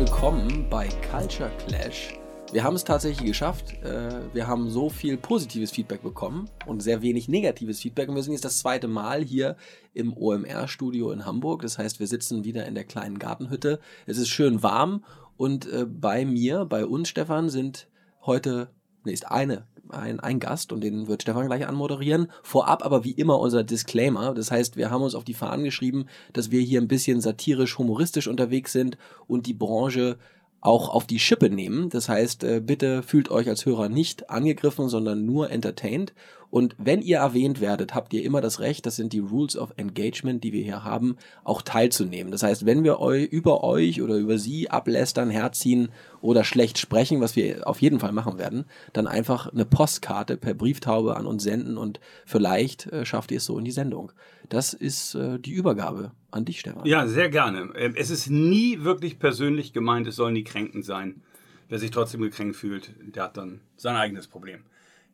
willkommen bei Culture Clash. Wir haben es tatsächlich geschafft. Äh, wir haben so viel positives Feedback bekommen und sehr wenig negatives Feedback. Und wir sind jetzt das zweite Mal hier im OMR-Studio in Hamburg. Das heißt, wir sitzen wieder in der kleinen Gartenhütte. Es ist schön warm und äh, bei mir, bei uns, Stefan, sind heute, nee, ist eine ein, ein Gast und den wird Stefan gleich anmoderieren. Vorab aber wie immer unser Disclaimer. Das heißt, wir haben uns auf die Fahnen geschrieben, dass wir hier ein bisschen satirisch, humoristisch unterwegs sind und die Branche auch auf die Schippe nehmen. Das heißt, äh, bitte fühlt euch als Hörer nicht angegriffen, sondern nur entertained. Und wenn ihr erwähnt werdet, habt ihr immer das Recht, das sind die Rules of Engagement, die wir hier haben, auch teilzunehmen. Das heißt, wenn wir eu über euch oder über sie ablästern, herziehen oder schlecht sprechen, was wir auf jeden Fall machen werden, dann einfach eine Postkarte per Brieftaube an uns senden und vielleicht äh, schafft ihr es so in die Sendung. Das ist äh, die Übergabe an dich, Stefan. Ja, sehr gerne. Ähm, es ist nie wirklich persönlich gemeint, es sollen die Kränken sein. Wer sich trotzdem gekränkt fühlt, der hat dann sein eigenes Problem.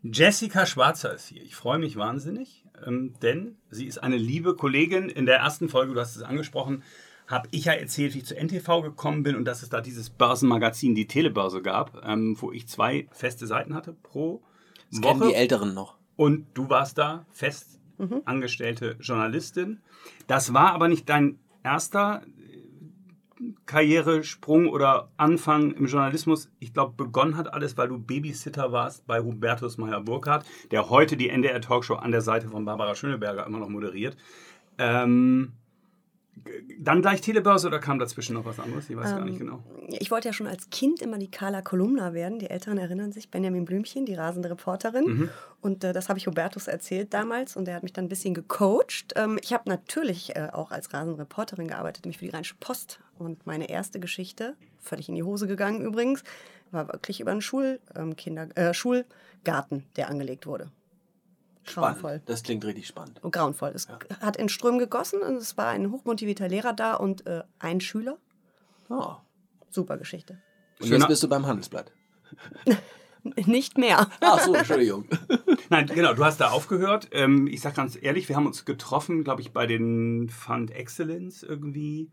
Jessica Schwarzer ist hier. Ich freue mich wahnsinnig, ähm, denn sie ist eine liebe Kollegin. In der ersten Folge, du hast es angesprochen, habe ich ja erzählt, wie ich zu NTV gekommen bin und dass es da dieses Börsenmagazin, die Telebörse gab, ähm, wo ich zwei feste Seiten hatte pro das Woche. Kennen die Älteren noch. Und du warst da fest mhm. angestellte Journalistin. Das war aber nicht dein erster Karrieresprung oder Anfang im Journalismus, ich glaube, begonnen hat alles, weil du Babysitter warst bei Hubertus Meyer-Burkhardt, der heute die NDR Talkshow an der Seite von Barbara Schöneberger immer noch moderiert. Ähm, dann gleich Telebörse oder kam dazwischen noch was anderes? Ich weiß ähm, gar nicht ähm, genau. Ich wollte ja schon als Kind immer die Carla Kolumna werden. Die Älteren erinnern sich, Benjamin Blümchen, die rasende Reporterin. Mhm. Und äh, das habe ich Hubertus erzählt damals und der hat mich dann ein bisschen gecoacht. Ähm, ich habe natürlich äh, auch als rasende Reporterin gearbeitet, nämlich für die Rheinische Post. Und meine erste Geschichte, völlig in die Hose gegangen übrigens, war wirklich über einen Schulkinder, ähm, äh, Schulgarten, der angelegt wurde. Grauenvoll. Das klingt richtig spannend. Und grauenvoll. Es ja. hat in Strömen gegossen und es war ein hochmotivierter Lehrer da und äh, ein Schüler. Oh. Super Geschichte. Und jetzt bist du beim Handelsblatt. Nicht mehr. Ach so, Entschuldigung. Nein, genau, du hast da aufgehört. Ähm, ich sag ganz ehrlich, wir haben uns getroffen, glaube ich, bei den Fund Excellence irgendwie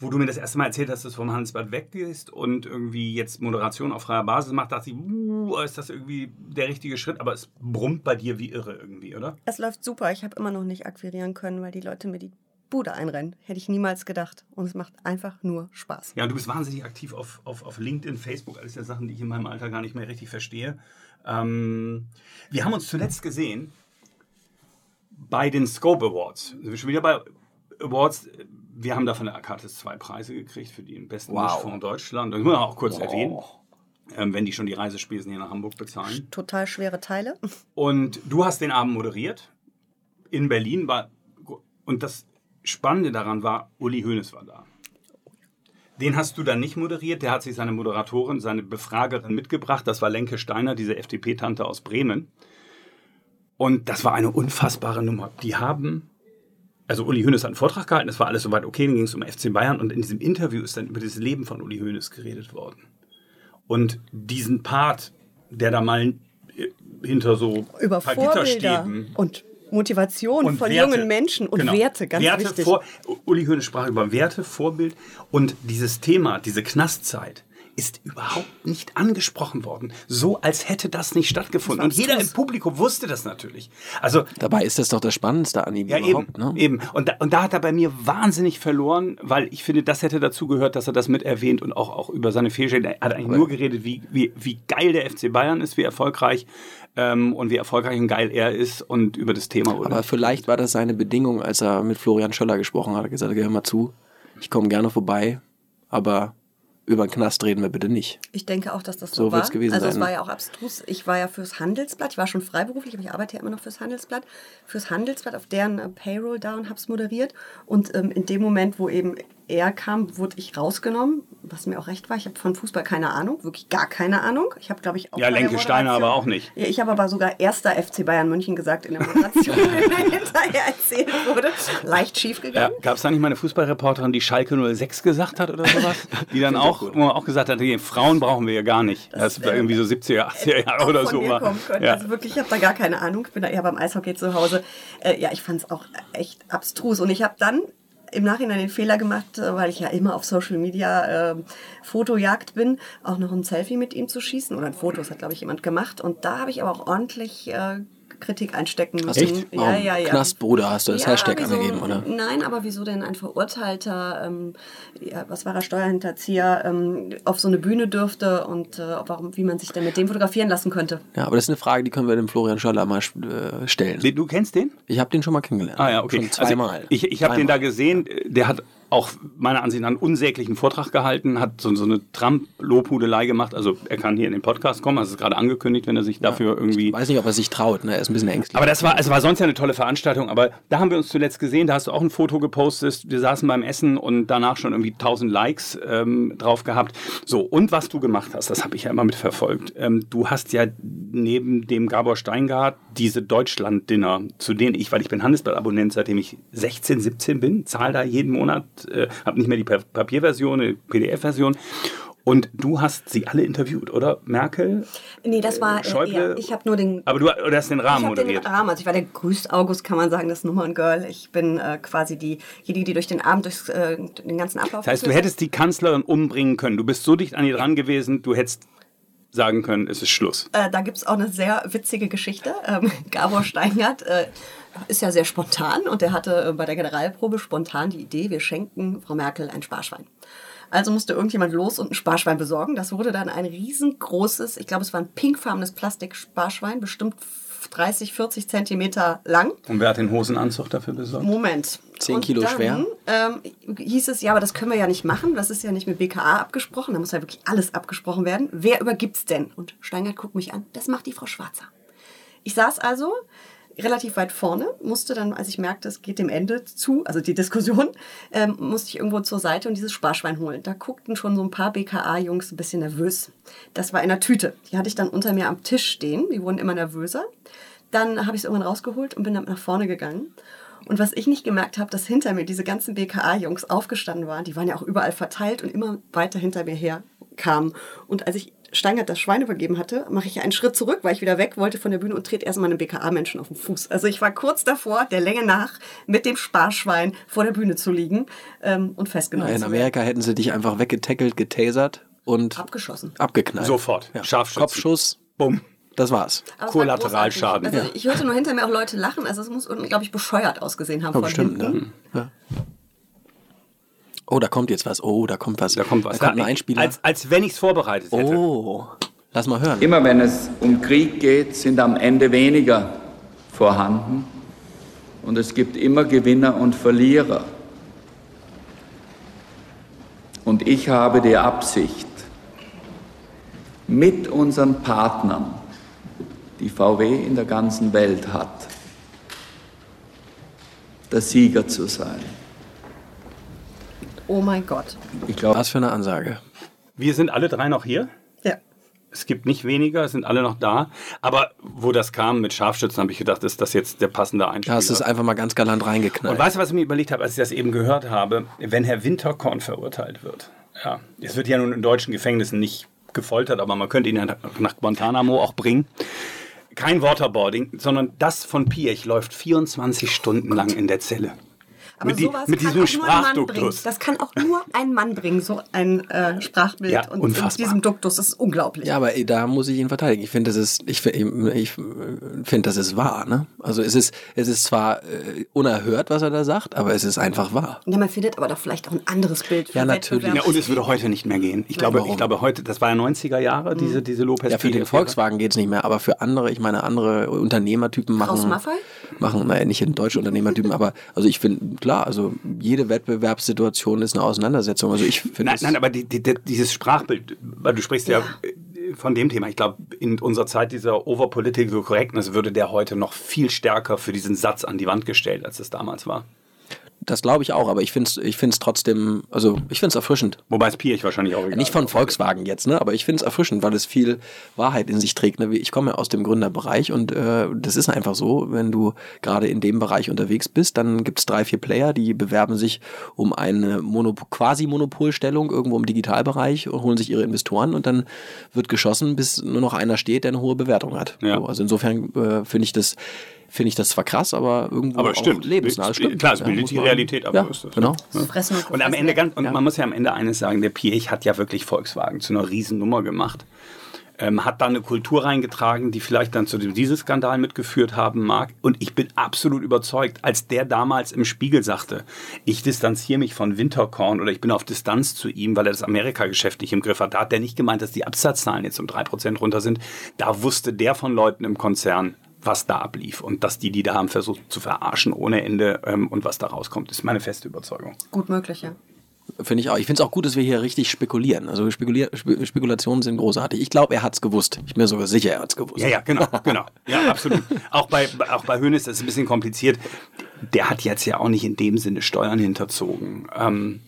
wo du mir das erste Mal erzählt hast, dass du vom Handelsblatt weggehst und irgendwie jetzt Moderation auf freier Basis macht, dachte ich, uh, ist das irgendwie der richtige Schritt? Aber es brummt bei dir wie irre irgendwie, oder? Es läuft super. Ich habe immer noch nicht akquirieren können, weil die Leute mir die Bude einrennen. Hätte ich niemals gedacht. Und es macht einfach nur Spaß. Ja, du bist wahnsinnig aktiv auf, auf, auf LinkedIn, Facebook, alles ja Sachen, die ich in meinem Alter gar nicht mehr richtig verstehe. Ähm, wir haben uns zuletzt gesehen bei den Scope Awards. Sind wir schon wieder bei Awards wir haben da von der Akatis zwei Preise gekriegt für den besten wow. Mischfonds Deutschland. Das muss man auch kurz wow. erwähnen. Ähm, wenn die schon die Reisespesen hier nach Hamburg bezahlen. Total schwere Teile. Und du hast den Abend moderiert in Berlin. War, und das Spannende daran war, Uli Hoeneß war da. Den hast du dann nicht moderiert. Der hat sich seine Moderatorin, seine Befragerin mitgebracht. Das war Lenke Steiner, diese FDP-Tante aus Bremen. Und das war eine unfassbare Nummer. Die haben also Uli Hoeneß hat einen Vortrag gehalten, das war alles soweit okay, dann ging es um FC Bayern und in diesem Interview ist dann über das Leben von Uli Hoeneß geredet worden. Und diesen Part, der da mal hinter so über Vorbilder und Motivation und von Werte. jungen Menschen und genau. Werte, ganz Werte wichtig. Vor, Uli Hoeneß sprach über Werte, Vorbild und dieses Thema, diese Knastzeit, ist überhaupt nicht angesprochen worden. So als hätte das nicht stattgefunden. Und jeder im Publikum wusste das natürlich. Also, Dabei ist das doch das Spannendste an ihm ja, überhaupt. Eben, ne? eben. Und, da, und da hat er bei mir wahnsinnig verloren, weil ich finde, das hätte dazu gehört, dass er das mit erwähnt und auch, auch über seine Fehlstellen. Er hat eigentlich Aber nur geredet, wie, wie, wie geil der FC Bayern ist, wie erfolgreich ähm, und wie erfolgreich und geil er ist und über das Thema. Oder? Aber vielleicht war das seine Bedingung, als er mit Florian Schöller gesprochen hat. Er hat gesagt, geh mal zu, ich komme gerne vorbei, aber über den Knast reden wir bitte nicht. Ich denke auch, dass das so, so war. Gewesen also sein. es war ja auch abstrus. Ich war ja fürs Handelsblatt, ich war schon freiberuflich, aber ich arbeite ja immer noch fürs Handelsblatt. Fürs Handelsblatt auf deren äh, Payroll da und habe es moderiert. Und ähm, in dem Moment, wo eben er kam, wurde ich rausgenommen, was mir auch recht war. Ich habe von Fußball keine Ahnung, wirklich gar keine Ahnung. Ich habe, glaube ich, auch. Ja, Lenke Steiner aber auch nicht. Ja, ich habe aber sogar erster FC Bayern München gesagt in der Moderation, die hinterher erzählt wurde. Leicht schief gegangen. Ja, Gab es da nicht mal eine Fußballreporterin, die Schalke 06 gesagt hat oder sowas? Die dann auch, auch gesagt hat, die Frauen brauchen wir ja gar nicht. Das, das war irgendwie so 70er, 80er Jahre oder so. War. Ja. Also wirklich, ich habe da gar keine Ahnung. Ich bin da eher beim Eishockey zu Hause. Äh, ja, ich fand es auch echt abstrus. Und ich habe dann im Nachhinein den Fehler gemacht, äh, weil ich ja immer auf Social Media äh, Fotojagd bin, auch noch ein Selfie mit ihm zu schießen. Oder ein Foto, das hat, glaube ich, jemand gemacht. Und da habe ich aber auch ordentlich äh, Kritik einstecken müssen. Echt? Ja, ja, ja. Knastbruder hast du das Ja, Hashtag wieso, angegeben, oder? Nein, aber wieso denn ein Verurteilter, ähm, ja, was war er, Steuerhinterzieher, ähm, auf so eine Bühne dürfte und äh, warum, wie man sich denn mit dem fotografieren lassen könnte? Ja, aber das ist eine Frage, die können wir dem Florian Scholler mal äh, stellen. Du kennst den? Ich habe den schon mal kennengelernt. Ah ja, okay. Schon zweimal. Also ich ich habe den da gesehen, der hat auch meiner Ansicht nach einen unsäglichen Vortrag gehalten, hat so, so eine Trump-Lobhudelei gemacht. Also er kann hier in den Podcast kommen, also es ist gerade angekündigt, wenn er sich dafür irgendwie... Ich weiß nicht, ob er sich traut, ne? Er ist ein bisschen ängstlich. Aber das war, es war sonst ja eine tolle Veranstaltung, aber da haben wir uns zuletzt gesehen, da hast du auch ein Foto gepostet, wir saßen beim Essen und danach schon irgendwie 1000 Likes ähm, drauf gehabt. So, und was du gemacht hast, das habe ich ja immer mitverfolgt. Ähm, du hast ja neben dem Gabor Steingart diese Deutschland-Dinner, zu denen ich, weil ich bin Handelsblatt-Abonnent, seitdem ich 16, 17 bin, zahle da jeden Monat, äh, habe nicht mehr die Pa- Papierversion, die PDF-Version. Und du hast sie alle interviewt, oder? Merkel? Nee, das war, äh, Schäuble? ja, ich habe nur den Aber du, du hast den Rahmen Ich habe den moderiert. Rahmen, also ich war der grüßt August, kann man sagen, das Nummern-Girl. Ich bin äh, quasi diejenige, die durch den Abend, durch äh, den ganzen Ablauf... Das heißt, du hättest die Kanzlerin umbringen können. Du bist so dicht an ihr dran gewesen, du hättest sagen können, es ist Schluss. Äh, da gibt es auch eine sehr witzige Geschichte. Ähm, Gabor Steingart äh, ist ja sehr spontan und er hatte äh, bei der Generalprobe spontan die Idee, wir schenken Frau Merkel ein Sparschwein. Also musste irgendjemand los und ein Sparschwein besorgen. Das wurde dann ein riesengroßes, ich glaube, es war ein pinkfarbenes Plastiksparschwein, bestimmt 30, 40 Zentimeter lang. Und wer hat den Hosenanzug dafür besorgt? Moment. Zehn Und Kilo dann, schwer? Ähm, hieß es, ja, aber das können wir ja nicht machen. Das ist ja nicht mit BKA abgesprochen. Da muss ja wirklich alles abgesprochen werden. Wer übergibt's denn? Und Steingart guckt mich an. Das macht die Frau Schwarzer. Ich saß also relativ weit vorne, musste dann, als ich merkte, es geht dem Ende zu, also die Diskussion, ähm, musste ich irgendwo zur Seite und dieses Sparschwein holen. Da guckten schon so ein paar BKA-Jungs ein bisschen nervös. Das war in der Tüte. Die hatte ich dann unter mir am Tisch stehen. Die wurden immer nervöser. Dann habe ich es irgendwann rausgeholt und bin dann nach vorne gegangen. Und was ich nicht gemerkt habe, dass hinter mir diese ganzen BKA-Jungs aufgestanden waren, die waren ja auch überall verteilt und immer weiter hinter mir her kamen. Und als ich Steingart das Schwein übergeben hatte, mache ich einen Schritt zurück, weil ich wieder weg wollte von der Bühne und trete erstmal einem BKA-Menschen auf den Fuß. Also ich war kurz davor, der Länge nach, mit dem Sparschwein vor der Bühne zu liegen ähm, und festgenommen in zu werden. Amerika hätten sie dich einfach weggetackelt, getasert und Abgeschossen. abgeknallt. Sofort. Ja. Kopfschuss, Bumm. das war's. Aber es war Kollateralschaden. Also ich hörte nur hinter mir auch Leute lachen. Also es muss, glaube ich, bescheuert ausgesehen haben Ja, von bestimmt, hinten. ne? Ja. Oh, da kommt jetzt was. Oh, da kommt was. Da kommt was. Da kommt Ja, ein Einspieler. Als, als wenn ich es vorbereitet hätte. oh, lass mal hören. Immer wenn es um Krieg geht, sind am Ende weniger vorhanden und es gibt immer Gewinner und Verlierer. Und ich habe die Absicht, mit unseren Partnern, die VW in der ganzen Welt hat, der Sieger zu sein. Oh mein Gott. Ich glaube, Was für eine Ansage. Wir sind alle drei noch hier. Ja. Es gibt nicht weniger, es sind alle noch da. Aber wo das kam mit Scharfschützen, habe ich gedacht, ist das jetzt der passende Da Einspieler. hast du es einfach mal ganz galant reingeknallt. Und weißt du, was ich mir überlegt habe, als ich das eben gehört habe? Wenn Herr Winterkorn verurteilt wird. Ja, es wird ja nun in deutschen Gefängnissen nicht gefoltert, aber man könnte ihn ja nach Guantanamo auch bringen. Kein Waterboarding, sondern das von Piech läuft 24 Stunden lang in der Zelle. Aber mit, die, sowas mit kann diesem auch nur ein Mann bringen. Sprachduktus. Das kann auch nur ein Mann bringen, so ein äh, Sprachbild Ja, und unfassbar. mit diesem Duktus. Das ist unglaublich. Ja, aber ey, da muss ich ihn verteidigen. Ich finde, das ist, ich, ich finde, das ist wahr. Ne? Also es ist, es ist zwar äh, unerhört, was er da sagt, aber es ist einfach wahr. Ja, man findet aber doch vielleicht auch ein anderes Bild. Für Ja, natürlich. Ja, und es würde heute nicht mehr gehen. Ich glaube, warum? ich glaube heute, das war ja 90er Jahre, diese, diese Lopez. Ja, für den Volkswagen geht's nicht mehr, aber für andere, ich meine, andere Unternehmertypen machen, Maffei? machen, naja, nicht in deutsche Unternehmertypen, aber also ich finde, klar, also jede Wettbewerbssituation ist eine Auseinandersetzung. Also ich finde Nein, nein, aber die, die, die, dieses Sprachbild, weil du sprichst ja. äh, von dem Thema. Ich glaube, in unserer Zeit dieser Overpolitical Correctness würde der heute noch viel stärker für diesen Satz an die Wand gestellt, als es damals war. Das glaube ich auch, aber ich finde es ich find's trotzdem, also ich finde es erfrischend. Wobei es Piech wahrscheinlich auch egal Nicht von. Volkswagen jetzt, ne? aber ich finde es erfrischend, weil es viel Wahrheit in sich trägt. Ne? Ich komme ja aus dem Gründerbereich und äh, das ist einfach so, wenn du gerade in dem Bereich unterwegs bist, dann gibt es drei, vier Player, die bewerben sich um eine Monop quasi Monopolstellung irgendwo im Digitalbereich und holen sich ihre Investoren und dann wird geschossen, bis nur noch einer steht, der eine hohe Bewertung hat. Ja. So, also insofern äh, finde ich das finde ich das zwar krass, aber irgendwo Aber auch stimmt. lebensnah. Stimmt. Klar, es Ja, bildet die Realität ab. Ja, so ist das. genau. Ja. Fressen und am Ende ganz, und man muss ja am Ende eines sagen, der Piech hat ja wirklich Volkswagen zu einer Riesennummer gemacht. Ähm, hat da eine Kultur reingetragen, die vielleicht dann zu dem Dieselskandal mitgeführt haben mag. Und ich bin absolut überzeugt, als der damals im Spiegel sagte, ich distanziere mich von Winterkorn oder ich bin auf Distanz zu ihm, weil er das Amerika-Geschäft nicht im Griff hat. Da hat der nicht gemeint, dass die Absatzzahlen jetzt um 3% runter sind. Da wusste der von Leuten im Konzern, was da ablief und dass die, die da haben, versucht zu verarschen ohne Ende ähm, und was da rauskommt, ist meine feste Überzeugung. Gut möglich, ja. Finde ich auch. Ich finde es auch gut, dass wir hier richtig spekulieren. Also spekulier Spe Spekulationen sind großartig. Ich glaube, er hat es gewusst. Ich bin mir sogar sicher, er hat es gewusst. Ja, ja, genau, genau. Ja, absolut. Auch bei, auch bei Hönes ist es ein bisschen kompliziert. Der hat jetzt ja auch nicht in dem Sinne Steuern hinterzogen. Ähm,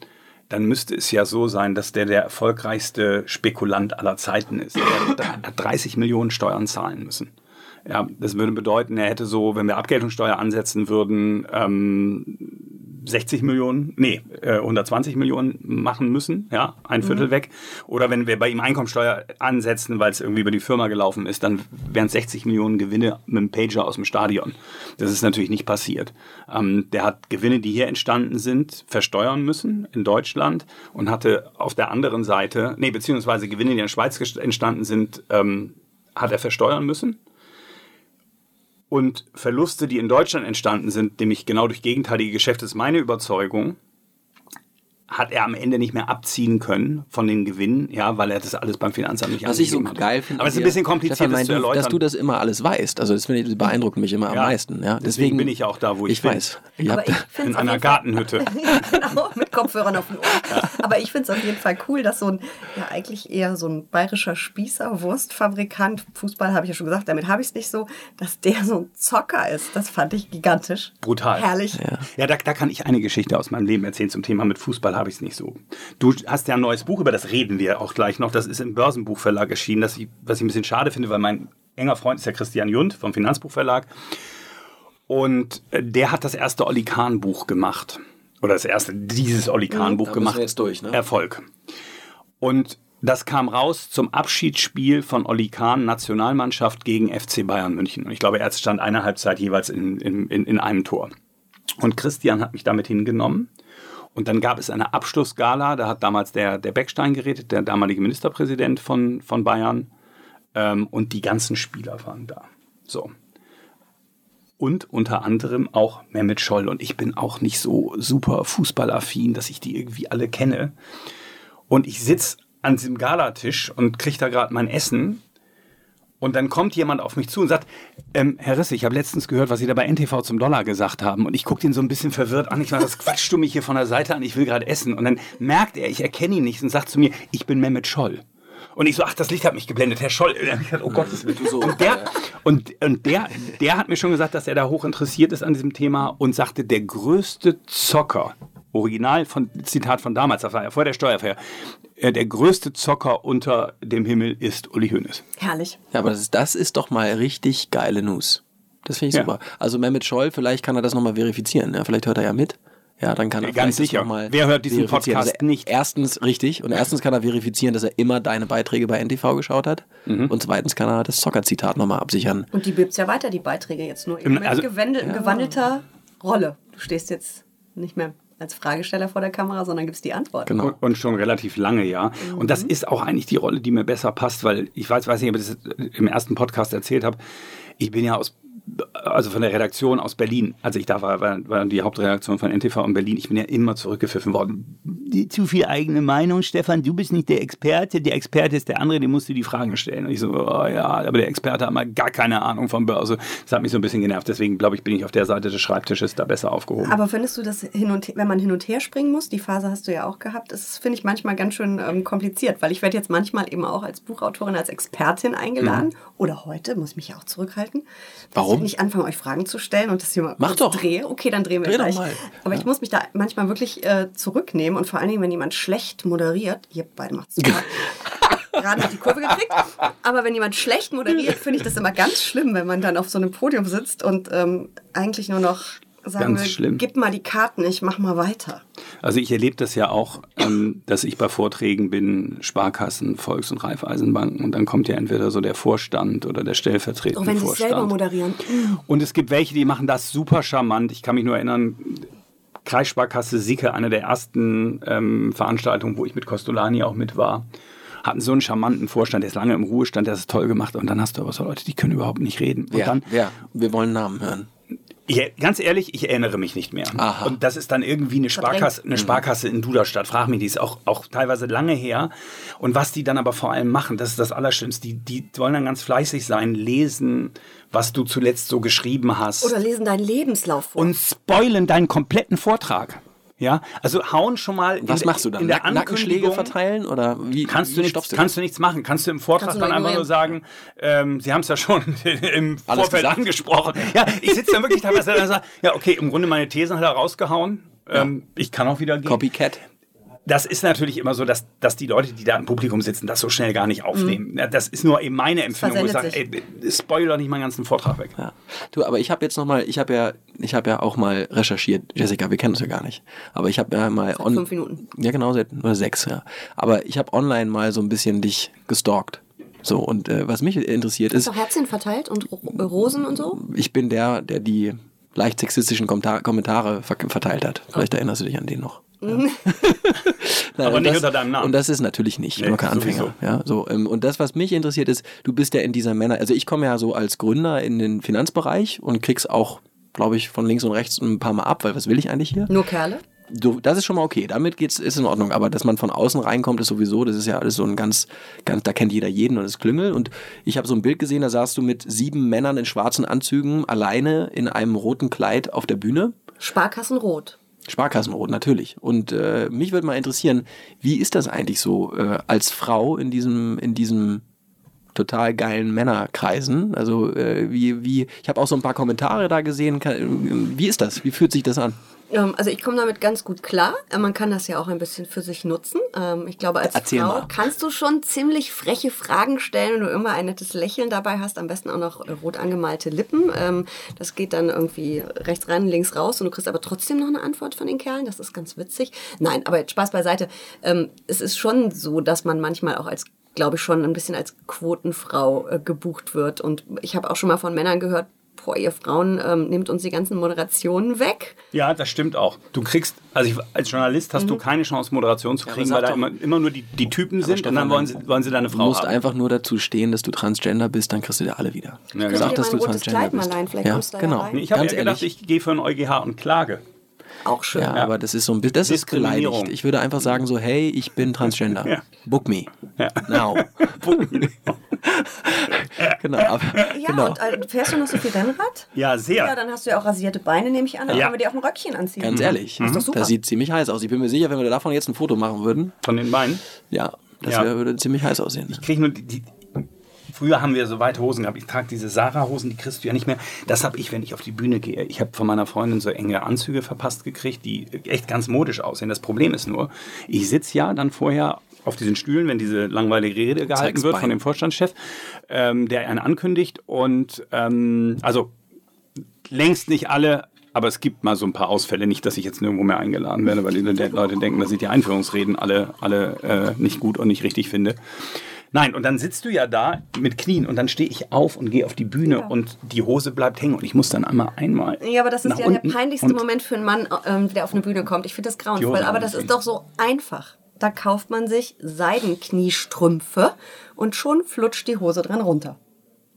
dann müsste es ja so sein, dass der der erfolgreichste Spekulant aller Zeiten ist. Er hat 30 Millionen Steuern zahlen müssen. Ja, das würde bedeuten, er hätte so, wenn wir Abgeltungssteuer ansetzen würden, ähm, 60 Millionen, nee, äh, 120 Millionen machen müssen, ja, ein Viertel weg. Oder wenn wir bei ihm Einkommensteuer ansetzen, weil es irgendwie über die Firma gelaufen ist, dann wären es 60 Millionen Gewinne mit dem Pager aus dem Stadion. Das ist natürlich nicht passiert. Ähm, der hat Gewinne, die hier entstanden sind, versteuern müssen in Deutschland und hatte auf der anderen Seite, nee, beziehungsweise Gewinne, die in der Schweiz entstanden sind, ähm, hat er versteuern müssen. Und Verluste, die in Deutschland entstanden sind, nämlich genau durch gegenteilige Geschäfte, ist meine Überzeugung, hat er am Ende nicht mehr abziehen können von den Gewinnen, ja, weil er das alles beim Finanzamt nicht Was ich so hat. geil finde. Aber es ist ein bisschen kompliziert, Stefan, das zu erläutern. Dass du das immer alles weißt. Also das, ich, das beeindruckt mich immer Ja, am meisten. Ja, deswegen bin ich ja auch da, wo ich ich bin. weiß. Ihr Aber ich in einer Gartenhütte. genau, mit Kopfhörern auf den Ohren. Aber ich finde es auf jeden Fall cool, dass so ein, ja eigentlich eher so ein bayerischer Spießer, Wurstfabrikant, Fußball habe ich ja schon gesagt, damit habe ich es nicht so, dass der so ein Zocker ist. Das fand ich gigantisch. Brutal. Herrlich. Ja, da, da kann ich eine Geschichte aus meinem Leben erzählen zum Thema mit Fußball habe ich es nicht so. Du hast ja ein neues Buch, über das reden wir auch gleich noch. Das ist im Börsenbuchverlag erschienen, das ich, was ich ein bisschen schade finde, weil mein enger Freund ist ja Christian Jund vom Finanzbuchverlag. Und äh, der hat das erste Olli Kahn Buch gemacht. Oder das erste, dieses Olli Kahn Buch müssen gemacht. jetzt durch, ne? Erfolg. Und das kam raus zum Abschiedsspiel von Olli Kahn, Nationalmannschaft gegen FC Bayern München. Und ich glaube, er stand eine Halbzeit jeweils in, in, in, in einem Tor. Und Christian hat mich damit hingenommen. Und dann gab es eine Abschlussgala, da hat damals der, der Beckstein geredet, der damalige Ministerpräsident von, von Bayern. Ähm, und die ganzen Spieler waren da. So. Und unter anderem auch Mehmet Scholl. Und ich bin auch nicht so super fußballaffin, dass ich die irgendwie alle kenne. Und ich sitze an diesem Galatisch und kriege da gerade mein Essen. Und dann kommt jemand auf mich zu und sagt, ähm, Herr Risse, ich habe letztens gehört, was Sie da bei NTV zum Dollar gesagt haben. Und ich gucke den so ein bisschen verwirrt an. Ich meine, das quatschst du mich hier von der Seite an, ich will gerade essen. Und dann merkt er, ich erkenne ihn nicht und sagt zu mir, ich bin Mehmet Scholl. Und ich so, ach, das Licht hat mich geblendet, Herr Scholl. Dachte, oh Gott, das wird so. Und, der, und, und der, der hat mir schon gesagt, dass er da hoch interessiert ist an diesem Thema und sagte, der größte Zocker, Original von Zitat von damals, das war ja vor der Steuerfeier, äh, der größte Zocker unter dem Himmel ist Uli Hoeneß. Herrlich. ja, aber das ist, das ist doch mal richtig geile News. Das finde ich Ja. super. Also Mehmet Scholl, vielleicht kann er das nochmal verifizieren. Ja? Vielleicht hört er ja mit. Ja, dann kann er Ganz sicher. mal Wer hört diesen. Podcast also nicht? Erstens richtig und erstens kann er verifizieren, dass er immer deine Beiträge bei NTV geschaut hat Mhm. und zweitens kann er das Zocker-Zitat nochmal absichern. Und die gibt's ja weiter, die Beiträge jetzt nur in also- gewandel gewandelter Rolle. Du stehst jetzt nicht mehr als Fragesteller vor der Kamera, sondern gibst die Antwort. Genau. Und, schon relativ lange, ja. Und das ist auch eigentlich die Rolle, die mir besser passt, weil ich weiß, weiß nicht, ob ich das im ersten Podcast erzählt habe. Ich bin ja aus, also von der Redaktion aus Berlin. Also ich da war, war, war die Hauptredaktion von NTV in Berlin. Ich bin ja immer zurückgepfiffen worden. Die, zu viel eigene Meinung, Stefan. Du bist nicht der Experte. Der Experte ist der andere, dem musst du die Fragen stellen. Und ich so, oh ja, aber der Experte hat mal gar keine Ahnung von Börse. Das hat mich so ein bisschen genervt. Deswegen glaube ich, bin ich auf der Seite des Schreibtisches da besser aufgehoben. Aber findest du das hin und her, wenn man hin und her springen muss, die Phase hast du ja auch gehabt, das finde ich manchmal ganz schön ähm, kompliziert, weil ich werde jetzt manchmal eben auch als Buchautorin, als Expertin eingeladen Mhm. oder heute, muss ich mich ja auch zurückhalten. Warum? Ich nicht anfange, euch Fragen zu stellen und das hier mal Mach doch. drehe. Okay, dann drehen wir Dreh doch gleich. mal. Aber ich muss mich da manchmal wirklich äh, zurücknehmen und vor allen Dingen, wenn jemand schlecht moderiert, ihr beide macht es gerade die Kurve gekriegt. Aber wenn jemand schlecht moderiert, finde ich das immer ganz schlimm, wenn man dann auf so einem Podium sitzt und ähm, eigentlich nur noch sagen Ganz will, schlimm. gib mal die Karten, ich mach mal weiter. Also ich erlebe das ja auch, ähm, dass ich bei Vorträgen bin, Sparkassen, Volks- und Raiffeisenbanken und dann kommt ja entweder so der Vorstand oder der stellvertretende Auch wenn sie es Vorstand. selber moderieren. Und es gibt welche, die machen das super charmant. Ich kann mich nur erinnern, Kreissparkasse Sicke, eine der ersten ähm, Veranstaltungen, wo ich mit Costolani auch mit war, hatten so einen charmanten Vorstand, der ist lange im Ruhestand, der hat es toll gemacht. Und dann hast du aber so Leute, die können überhaupt nicht reden. Und Wer? dann, Wer? Wir wollen Namen hören. Ich, ganz ehrlich, ich erinnere mich nicht mehr. Aha. Und das ist dann irgendwie eine Sparkasse, Mhm. eine Sparkasse in Duderstadt. Frag mich, die ist auch, auch teilweise lange her. Und was die dann aber vor allem machen, das ist das Allerschlimmste. Die, die wollen dann ganz fleißig sein, lesen, was du zuletzt so geschrieben hast. Oder lesen deinen Lebenslauf vor. und spoilen deinen kompletten Vortrag. Ja, also hauen schon mal. in Was der- machst du dann? In der Nack- Nackenschläge Ankündigung verteilen oder wie, Kannst wie du, nichts, stoppst du kannst du nichts machen. Kannst du im Vortrag du dann einfach nur sagen, ähm, Sie haben es ja schon im Alles Vorfeld gesagt. angesprochen. Ja, ich sitze da wirklich teilweise da und sage, ja, okay, im Grunde meine Thesen hat er rausgehauen. Ähm, ich kann auch wieder gehen. Copycat? Das ist natürlich immer so, dass, dass die Leute, die da im Publikum sitzen, das so schnell gar nicht aufnehmen. Ja, Das ist nur eben meine Empfindung, wo ich sage, ey, spoiler nicht meinen ganzen Vortrag weg. Ja. Du, aber ich habe jetzt noch mal, ich habe ja, ich habe ja auch mal recherchiert, Jessica, wir kennen uns ja gar nicht, aber ich habe ja mal on, fünf Minuten. Ja, genau, seit oder sechs, ja. Aber ich habe online mal so ein bisschen dich gestalkt. So und äh, was mich interessiert Hast ist, du Herzchen verteilt und äh, Rosen und so? ich bin der, der die leicht sexistischen Kommentar Kommentare ver verteilt hat. Vielleicht erinnerst du dich an den noch. Ja. Nein, Aber und nicht das, unter deinem Namen. Und das ist natürlich nicht, Nee, nur kein Anfänger. sowieso. Ja, so, ähm, und das, was mich interessiert, ist, du bist ja in dieser Männer, also ich komme ja so als Gründer in den Finanzbereich und krieg's auch, glaube ich, von links und rechts ein paar Mal ab, weil was will ich eigentlich hier? Nur Kerle? Du, das ist schon mal okay, damit geht's, ist in Ordnung, aber dass man von außen reinkommt, ist sowieso, das ist ja alles so ein ganz, ganz da kennt jeder jeden und es klüngelt und ich habe so ein Bild gesehen, da saßt du mit sieben Männern in schwarzen Anzügen alleine in einem roten Kleid auf der Bühne. Sparkassenrot. Sparkassenrot, natürlich. Und äh, mich würde mal interessieren, wie ist das eigentlich so äh, als Frau in diesem, in diesem total geilen Männerkreisen? Also äh, wie, wie, ich habe auch so ein paar Kommentare da gesehen. Kann, wie ist das? Wie fühlt sich das an? Ähm, also ich komme damit ganz gut klar. Äh, Man kann das ja auch ein bisschen für sich nutzen. Ähm, Ich glaube, als Erzähl Frau mal. kannst du schon ziemlich freche Fragen stellen, wenn du immer ein nettes Lächeln dabei hast. Am besten auch noch rot angemalte Lippen. Ähm, Das geht dann irgendwie rechts rein, links raus und du kriegst aber trotzdem noch eine Antwort von den Kerlen. Das ist ganz witzig. Nein, aber jetzt Spaß beiseite. Es ist schon so, dass man manchmal auch als glaube ich schon ein bisschen als Quotenfrau äh, gebucht wird. Und ich habe auch schon mal von Männern gehört, boah, ihr Frauen ähm, nehmt uns die ganzen Moderationen weg. Ja, das stimmt auch. Du kriegst, also ich, als Journalist hast du keine Chance, Moderation zu kriegen, sag weil da immer, immer nur die, die Typen sind und Stefan, dann wollen sie, wollen sie deine Du Frau musst haben. einfach nur dazu stehen, dass du Transgender bist, dann kriegst du dir alle wieder. Ja, genau. Sag, dass mal du ein Transgender Kleid mal bist. leihen? Vielleicht ja, kommst du da ja genau. rein. Nee, ich habe Ganz ja gedacht, ehrlich. ich gehe für ein EuGH und klage. Auch schön. Ja, aber das ist so ein bisschen, das ist Diskriminierung. beleidigt. Ich würde einfach sagen so, hey, ich bin Transgender. Ja. Book me. Ja. Now. genau. Aber, Ja, genau. und äh, fährst du noch so viel Rennrad? Ja, sehr. Ja, dann hast du ja auch rasierte Beine, nehme ich an. Dann Ja. können wir dir auch ein Röckchen anziehen. Ganz ehrlich, Ist doch super. das sieht ziemlich heiß aus. Ich bin mir sicher, wenn wir davon jetzt ein Foto machen würden, Von den Beinen. ja, das Ja. wär- würde ziemlich heiß aussehen. Ich kriege nur die, die. Früher haben wir so weite Hosen gehabt. Ich trage diese Sarah-Hosen, die kriegst du ja nicht mehr. Das habe ich, wenn ich auf die Bühne gehe. Ich habe von meiner Freundin so enge Anzüge verpasst gekriegt, die echt ganz modisch aussehen. Das Problem ist nur, ich sitze ja dann vorher auf diesen Stühlen, wenn diese langweilige Rede gehalten Zeig's wird von dem Vorstandschef, ähm, der einen ankündigt. Und ähm, also längst nicht alle, aber es gibt mal so ein paar Ausfälle. Nicht, dass ich jetzt nirgendwo mehr eingeladen werde, weil die Leute denken, dass ich die Einführungsreden alle, alle äh, nicht gut und nicht richtig finde. Nein, und dann sitzt du ja da mit Knien und dann stehe ich auf und gehe auf die Bühne und die Hose bleibt hängen und ich muss dann einmal einmal. Ja, aber das ist ja der peinlichste Moment für einen Mann, ähm, der auf eine Bühne kommt. Ich finde das grauenvoll. Aber das ist doch so einfach. Da kauft man sich Seidenkniestrümpfe und schon flutscht die Hose dran runter.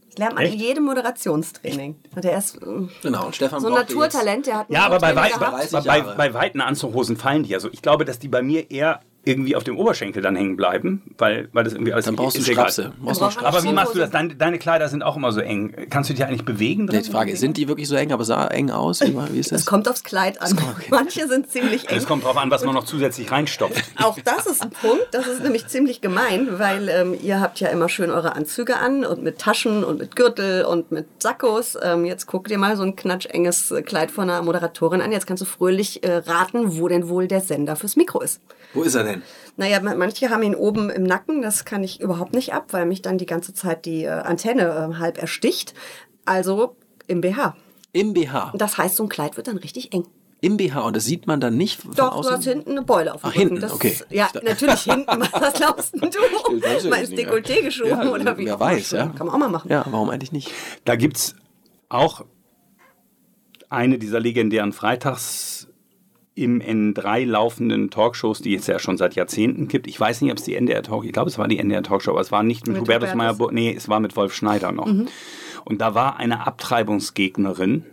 Das lernt man Echt? in jedem Moderationstraining. Und der ist ähm, Genau, und Stefan so ein Naturtalent, der hat Ja, aber bei, wei bei, 30 bei, bei weiten Anzughosen fallen die. Also ich glaube, dass die bei mir eher irgendwie auf dem Oberschenkel dann hängen bleiben, weil, weil das irgendwie alles Dann brauchst du. Strapse. Brauchst. Aber wie machst du das? Deine, deine Kleider sind auch immer so eng. Kannst du dich eigentlich bewegen? drin? Jetzt Frage, ist, sind die wirklich so eng, aber sah eng aus? Wie, wie ist Es das? kommt aufs Kleid an. Manche sind ziemlich eng. Es kommt drauf an, was man noch zusätzlich reinstopft. Auch das ist ein Punkt, das ist nämlich ziemlich gemein, weil ähm, ihr habt ja immer schön eure Anzüge an und mit Taschen und mit Gürtel und mit Sakkos. Ähm, jetzt guck dir mal so ein knatschenges Kleid von einer Moderatorin an. Jetzt kannst du fröhlich äh, raten, wo denn wohl der Sender fürs Mikro ist. Wo ist er denn? Naja, ma- manche haben ihn oben im Nacken, das kann ich überhaupt nicht ab, weil mich dann die ganze Zeit die äh, Antenne äh, halb ersticht. Also im BH. Im BH. Das heißt, so ein Kleid wird dann richtig eng. Im BH. Und das sieht man dann nicht von Doch, außen. du hast hinten eine Beule auf dem Ach, Rücken. hinten, das okay. Ist, ja, natürlich hinten. Was glaubst denn du? Mal ins ja. Dekolleté geschoben Ja, oder wie? wer auch immer weiß, ja. Kann man auch mal machen. Ja, warum eigentlich nicht? Da gibt es auch eine dieser legendären Freitags im N3 laufenden Talkshows, die es ja schon seit Jahrzehnten gibt. Ich weiß nicht, ob es die NDR Talk, ich glaube, es war die NDR Talkshow, aber es war nicht mit, Mit Hubertus Hubertus? Meyer, nee, es war mit Wolf Schneider noch. Und da war eine Abtreibungsgegnerin.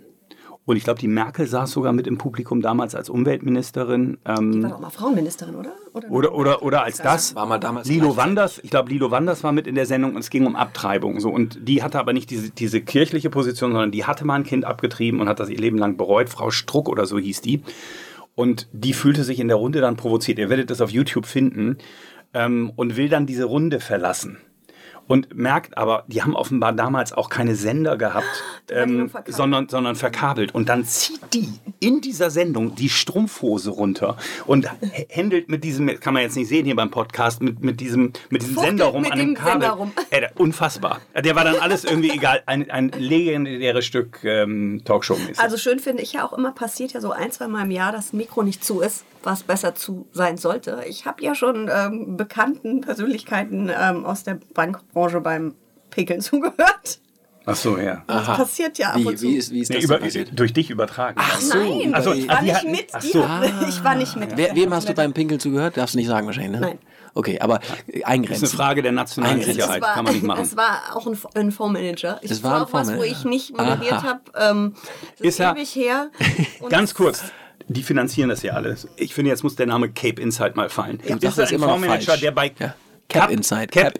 Und ich glaube, die Merkel saß sogar mit im Publikum damals als Umweltministerin. Ähm, War doch mal Frauenministerin, oder? oder, oder, oder als das. War mal damals Lilo. Wanders, ich glaube, Lilo Wanders war mit in der Sendung und es ging um Abtreibung. So. Und die hatte aber nicht diese, diese kirchliche Position, sondern die hatte mal ein Kind abgetrieben und hat das ihr Leben lang bereut. Frau Struck oder so hieß die. Und die fühlte sich in der Runde dann provoziert. Ihr werdet das auf YouTube finden. Ähm, und will dann diese Runde verlassen. Und merkt aber, die haben offenbar damals auch keine Sender gehabt, ähm, sondern, sondern verkabelt. Und dann zieht die in dieser Sendung die Strumpfhose runter und händelt mit diesem, kann man jetzt nicht sehen hier beim Podcast, mit, mit diesem, mit diesem Fuchtelt Sender rum an dem dem Sender Kabel. rum. Äh, unfassbar. Der war dann alles irgendwie egal. Ein, ein legendäres Stück ähm, Talkshow-mäßig. Also schön finde ich ja auch immer, passiert ja so ein, zwei Mal im Jahr, dass ein Mikro nicht zu ist, was besser zu sein sollte. Ich habe ja schon ähm, bekannten Persönlichkeiten ähm, aus der Bankbranche beim Pinkeln zugehört. Ach so, ja. Das passiert ja ab Wie, und zu. wie ist, wie ist Nee, das über, passiert? durch dich übertragen. Ach Nein, Also, ich ah, war die nicht mit. ach so. hatten- ich war nicht mit. Wer, wem hast du beim Pinkeln zugehört? Darfst du nicht sagen wahrscheinlich, ne? Nein. Okay, aber äh, Das ist eingrenzen. eine Frage der nationalen Eingrenzen. Sicherheit. War, Kann man nicht machen. es war auch ein, ein Fondsmanager. Ich Es war war ein auch was, wo ich nicht moderiert Aha. habe. Ähm, das Ist ja- ewig her. Und Ganz kurz. Die finanzieren das ja alles. Ich finde, jetzt muss der Name Cape Insight mal fallen. Ist da das ein immer noch Fondsmanager, der bei Ja. Cap Cap Insight. Cap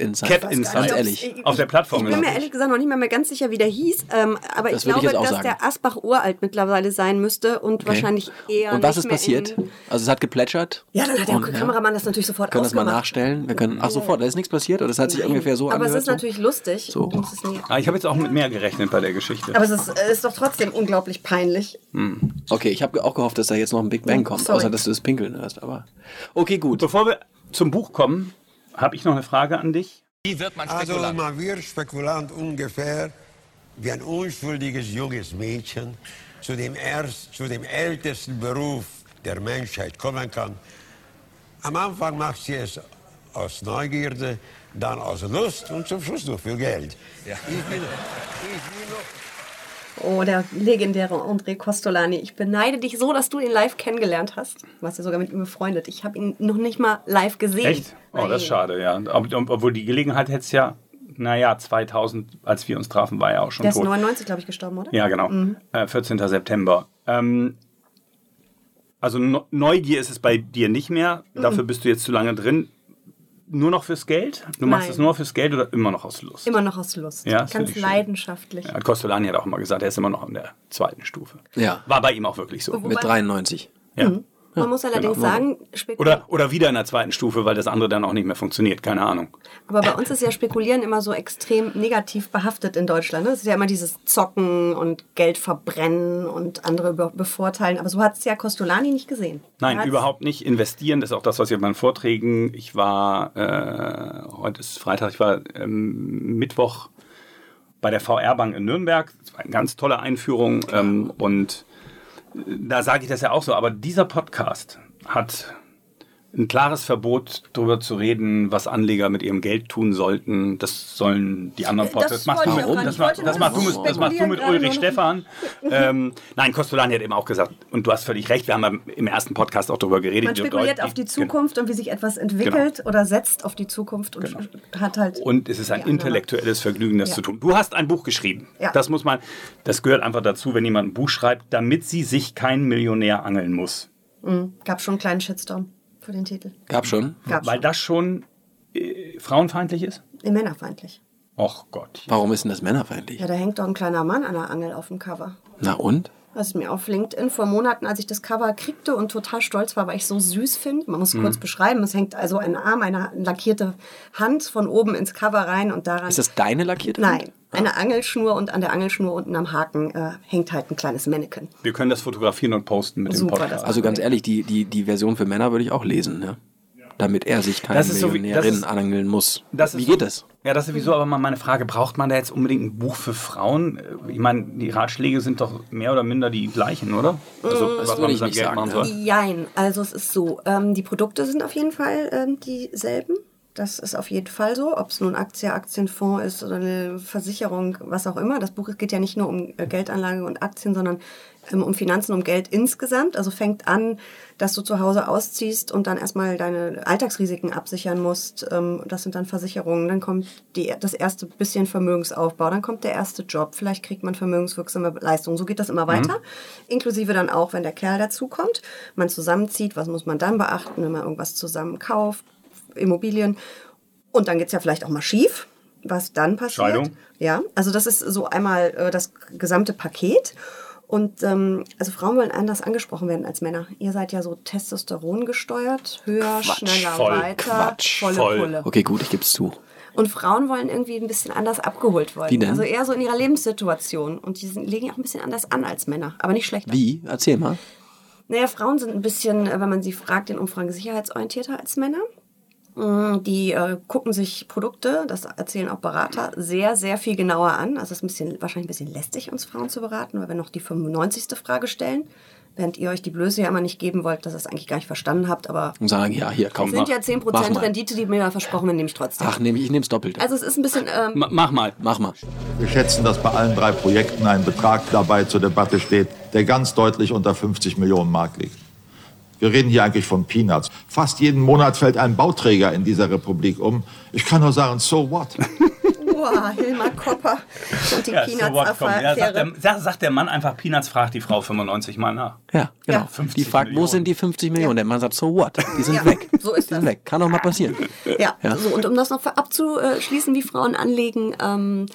Weiß Insight. Ganz ob's- ehrlich. ich- Auf der Plattform Ich bin mir ehrlich gesagt noch nicht mal mehr ganz sicher, wie der hieß. Ähm, aber Das ich ich glaube, auch dass sagen. der Asbach uralt mittlerweile sein müsste und wahrscheinlich eher. Und was nicht ist passiert? In, Also es hat geplätschert. ja, dann hat der Und, ja. Kameramann das natürlich sofort Können wir das mal ausgemacht. nachstellen? Wir können, ach sofort, da ist nichts passiert oder es hat sich ungefähr so aber es angehört? ist natürlich lustig. So. Es Ah, ich habe jetzt auch mit mehr gerechnet bei der Geschichte. aber es ist, es ist doch trotzdem unglaublich peinlich. so. Okay, ich habe auch gehofft, dass da jetzt noch ein Big Bang kommt, sorry. außer dass du das Pinkeln hörst. Aber okay, gut. Bevor wir zum Buch kommen, habe ich noch eine Frage an dich. Wie wird man Also Spekulant? man wird Spekulant ungefähr wie ein unschuldiges junges Mädchen zu dem, erst, zu dem ältesten Beruf der Menschheit kommen kann. Am Anfang macht sie es aus Neugierde, dann aus Lust und zum Schluss nur für Geld. Ich, bin, ich bin noch Oh, der legendäre André Costolani. Ich beneide dich so, dass du ihn live kennengelernt hast. Du warst ja sogar mit ihm befreundet. Ich habe ihn noch nicht mal live gesehen. Echt? Oh, das ist schade, ja. Ob, ob- obwohl die Gelegenheit hätte es ja, naja, 2000, als wir uns trafen, war er auch schon Der ist tot. 99, glaube ich, gestorben, oder? Ja, genau. Äh, 14. September. Ähm, also Neugier ist es bei dir nicht mehr. Dafür bist du jetzt zu lange drin. Nur noch fürs Geld? Du machst Nein. es nur fürs Geld oder immer noch aus Lust? Immer noch aus Lust. Ja, Ganz leidenschaftlich. Ja, Costolani hat auch immer gesagt, er ist immer noch in der zweiten Stufe. Ja. War bei ihm auch wirklich so. Mit 93. Ja. Man muss allerdings genau. sagen, Spekul Oder, oder wieder in der zweiten Stufe, weil das andere dann auch nicht mehr funktioniert. Keine Ahnung. aber bei uns ist ja Spekulieren immer so extrem negativ behaftet in Deutschland. ne? Es ist ja immer dieses Zocken und Geld verbrennen und andere be bevorteilen. Aber so hat es ja Costolani nicht gesehen. Nein, Er überhaupt nicht. Investieren, ist auch das, was ich in meinen Vorträgen. Ich war, äh, heute ist Freitag, ich war ähm, Mittwoch bei der VR-Bank in Nürnberg. Das war eine ganz tolle Einführung. Ähm, und da sage ich das ja auch so. Aber dieser Podcast hat ein klares Verbot, darüber zu reden, was Anleger mit ihrem Geld tun sollten. Das sollen die anderen Das Podcasts. Das machst du das mach- das nur machst du mit, das machst du mit Ulrich Stefan. ähm, nein, Costolani hat eben auch gesagt, und du hast völlig recht, wir haben im ersten Podcast auch darüber geredet. Man spekuliert auf die genau. Zukunft und wie sich etwas entwickelt oder setzt auf die Zukunft und hat halt. Und es ist ein intellektuelles Vergnügen, das Ja. zu tun. Du hast ein Buch geschrieben. Ja. Das muss man, das gehört einfach dazu, wenn jemand ein Buch schreibt, damit sie sich kein Millionär angeln muss. Gab schon einen kleinen Shitstorm für den Titel. Gab schon. Gab Weil das schon äh, frauenfeindlich ist? schon. Männerfeindlich. Och Gott. Warum ist denn das männerfeindlich? Ja, da hängt doch ein kleiner Mann an der Angel auf dem Cover. Na und? Das ist mir auf LinkedIn vor Monaten, als ich das Cover kriegte und total stolz war, weil ich so süß finde. Man muss kurz beschreiben. Es hängt also ein Arm, eine lackierte Hand von oben ins Cover rein und daran. Ist das deine lackierte Hand? Nein, eine Angelschnur und an der Angelschnur unten am Haken äh, hängt halt ein kleines Mannequin. Wir können das fotografieren und posten mit Super, dem Podcast. Also ganz ehrlich, die, die, die Version für Männer würde ich auch lesen, ne? Damit er sich keine so Millionärin ist- angeln muss. das ist Wie so- geht das? Ja, das ist sowieso aber mal meine Frage. Braucht man da jetzt unbedingt ein Buch für Frauen? Ich meine, die Ratschläge sind doch mehr oder minder die gleichen, oder? Also, was würde man ich mit seinem nicht Geld sagen, machen soll. Jein, also es ist so, ähm, die Produkte sind auf jeden Fall ähm, dieselben. Das ist auf jeden Fall so, ob es nun Aktie, Aktienfonds ist oder eine Versicherung, was auch immer. Das Buch geht ja nicht nur um äh, Geldanlage und Aktien, sondern ähm, um Finanzen, um Geld insgesamt. Also fängt an, dass du zu Hause ausziehst und dann erstmal deine Alltagsrisiken absichern musst. Ähm, das sind dann Versicherungen. Dann kommt die, das erste bisschen Vermögensaufbau. Dann kommt der erste Job. Vielleicht kriegt man vermögenswirksame Leistungen. So geht das immer weiter. Inklusive dann auch, wenn der Kerl dazukommt, man zusammenzieht. Was muss man dann beachten, wenn man irgendwas zusammen kauft? Immobilien. Und dann geht's ja vielleicht auch mal schief, was dann passiert. Scheidung. Ja, also das ist so einmal äh, das gesamte Paket. Und ähm, also Frauen wollen anders angesprochen werden als Männer. Ihr seid ja so Testosteron gesteuert, höher, schneller, voll weiter, Quatsch, volle voll. Pulle. Okay, gut, ich gebe es zu. Und Frauen wollen irgendwie ein bisschen anders abgeholt werden. Wie denn? Also eher so in ihrer Lebenssituation. Und die sind, legen auch ein bisschen anders an als Männer, aber nicht schlechter. Wie? Erzähl mal. Naja, Frauen sind ein bisschen, äh, wenn man sie fragt, in Umfragen sicherheitsorientierter als Männer. Mm, Die äh, gucken sich Produkte, das erzählen auch Berater, sehr, sehr viel genauer an. Also es ist ein bisschen, wahrscheinlich ein bisschen lästig, uns Frauen zu beraten, weil wir noch die 95. Frage stellen. Während ihr euch die Blöße ja immer nicht geben wollt, dass ihr es eigentlich gar nicht verstanden habt. Aber Und sagen, ja, hier, komm. es sind ja 10% Mach mal. Rendite, die mir da versprochen werden, nehme ich trotzdem. Ach, nehm, ich nehme es doppelt. Also es ist ein bisschen, ähm, Ma- Mach mal. Mach mal. Wir schätzen, dass bei allen drei Projekten ein Betrag dabei zur Debatte steht, der ganz deutlich unter 50 Millionen Mark liegt. Wir reden hier eigentlich von Peanuts. Fast jeden Monat fällt ein Bauträger in dieser Republik um. Ich kann nur sagen, so what? boah, Hilmar Kopper und die Ja, so what, komm. Ja, sagt, der, Peanuts-Affäre. sagt, der Mann einfach, Peanuts fragt die Frau 95 Mal nach. Ja, genau. Ja. 50 die fragt, wo Millionen. sind die 50 Millionen? Der Mann sagt, so what? Die sind Ja, weg. so ist die sind das. weg. Kann auch mal passieren. Ja, Ja. So, und um das noch abzuschließen, wie Frauen anlegen, ähm,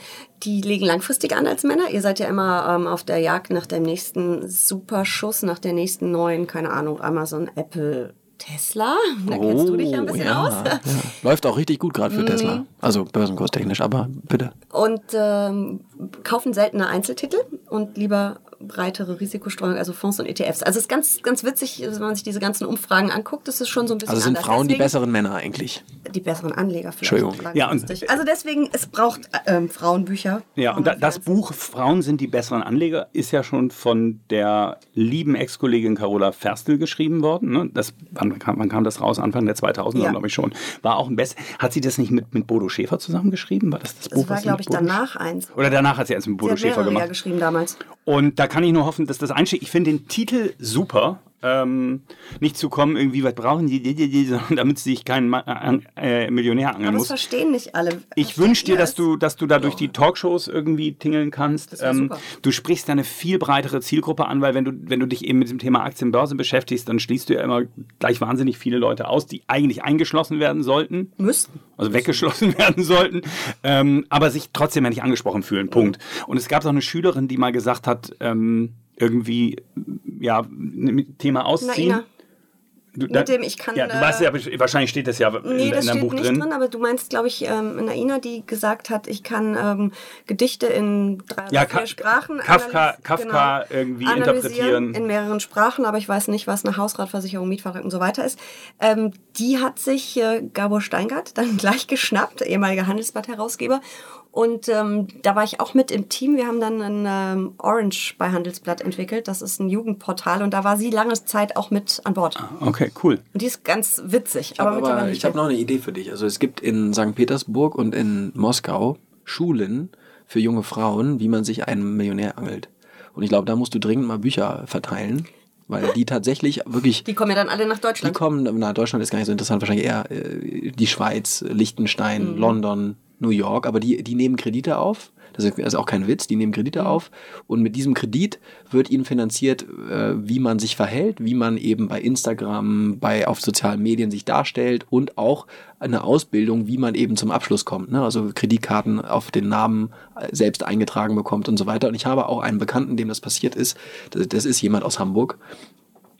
die legen langfristig an als Männer. Ihr seid ja immer ähm, auf der Jagd nach dem nächsten Superschuss, nach der nächsten neuen, keine Ahnung, Amazon, Apple, Tesla. Da kennst du dich ja ein bisschen Oh, ja, aus. ja. Läuft auch richtig gut gerade für Mhm. Tesla. Also börsenkurstechnisch, aber bitte. Und ähm, kaufen seltener Einzeltitel und lieber breitere Risikostreuung, also Fonds und ETFs. Also es ist ganz, ganz witzig, wenn man sich diese ganzen Umfragen anguckt, das ist schon so ein bisschen Also sind anders. Frauen die Deswegen- besseren Männer eigentlich. die besseren Anleger vielleicht. Entschuldigung. Ja, und- also deswegen, es braucht ähm, Frauenbücher. Ja, und da, das Buch Frauen sind die besseren Anleger ist ja schon von der lieben Ex-Kollegin Carola Ferstel geschrieben worden. Ne? Das, wann, kam, wann kam das raus? Anfang der 2000er, Ja. glaube ich schon. War auch ein Best. Hat sie das nicht mit, mit Bodo Schäfer zusammengeschrieben? War das das Buch? Das war, glaube ich, Bodo danach eins. Oder danach hat sie eins mit Sie Bodo hat Schäfer mehrere ja gemacht. geschrieben damals. Und da kann ich nur hoffen, dass das einsteigt. Ich finde den Titel super. Ähm, nicht zu kommen, irgendwie, was brauchen die, die, die, die sondern damit sie sich keinen Ma äh, Millionär angeln Aber das muss. verstehen nicht alle. Ich wünsche dir, dass du, dass du da durch die Talkshows irgendwie tingeln kannst. Ähm, du sprichst ja eine viel breitere Zielgruppe an, weil wenn du, wenn du dich eben mit dem Thema Aktienbörse beschäftigst, dann schließt du ja immer gleich wahnsinnig viele Leute aus, die eigentlich eingeschlossen werden sollten. Müssten. Also weggeschlossen werden sollten, ähm, aber sich trotzdem ja nicht angesprochen fühlen. Punkt. Und es gab doch eine Schülerin, die mal gesagt hat, ähm, irgendwie, ja, Thema Ausziehen. Naina. Du, Mit dem ich kann, Ja, du weißt ja, wahrscheinlich steht das ja in, Nee, in das deinem steht Buch nicht drin. drin. aber du meinst, glaube ich, ähm, Naina, die gesagt hat, ich kann ähm, Gedichte in drei Ja, oder vier Ka- Sprachen Kafka- analysi- Kafka irgendwie analysieren interpretieren. In mehreren Sprachen, aber ich weiß nicht, was eine Hausratversicherung, Mietvertrag und so weiter ist. Ähm, die hat sich äh, Gabor Steingart dann gleich geschnappt, ehemaliger Handelsblatt-Herausgeber. Und ähm, da war ich auch mit im Team. Wir haben dann ein ähm, Orange bei Handelsblatt entwickelt. Das ist ein Jugendportal und da war sie lange Zeit auch mit an Bord. Okay, cool. Und die ist ganz witzig. Aber, Aber, aber ich habe noch eine Idee für dich. Also es gibt in St. Petersburg und in Moskau Schulen für junge Frauen, wie man sich einen Millionär angelt. Und ich glaube, da musst du dringend mal Bücher verteilen, weil die tatsächlich wirklich Die kommen ja dann alle nach Die Deutschland. kommen, na, Deutschland ist gar nicht so interessant, wahrscheinlich eher äh, die Schweiz, Liechtenstein, Mhm. London, New York, aber die, die nehmen Kredite auf. Das ist auch kein Witz, die nehmen Kredite Mhm. auf und mit diesem Kredit wird ihnen finanziert, äh, wie man sich verhält, wie man eben bei Instagram, bei auf sozialen Medien sich darstellt und auch eine Ausbildung, wie man eben zum Abschluss kommt. Ne? Also Kreditkarten auf den Namen äh, selbst eingetragen bekommt und so weiter. Und ich habe auch einen Bekannten, dem das passiert ist. Das ist jemand aus Hamburg.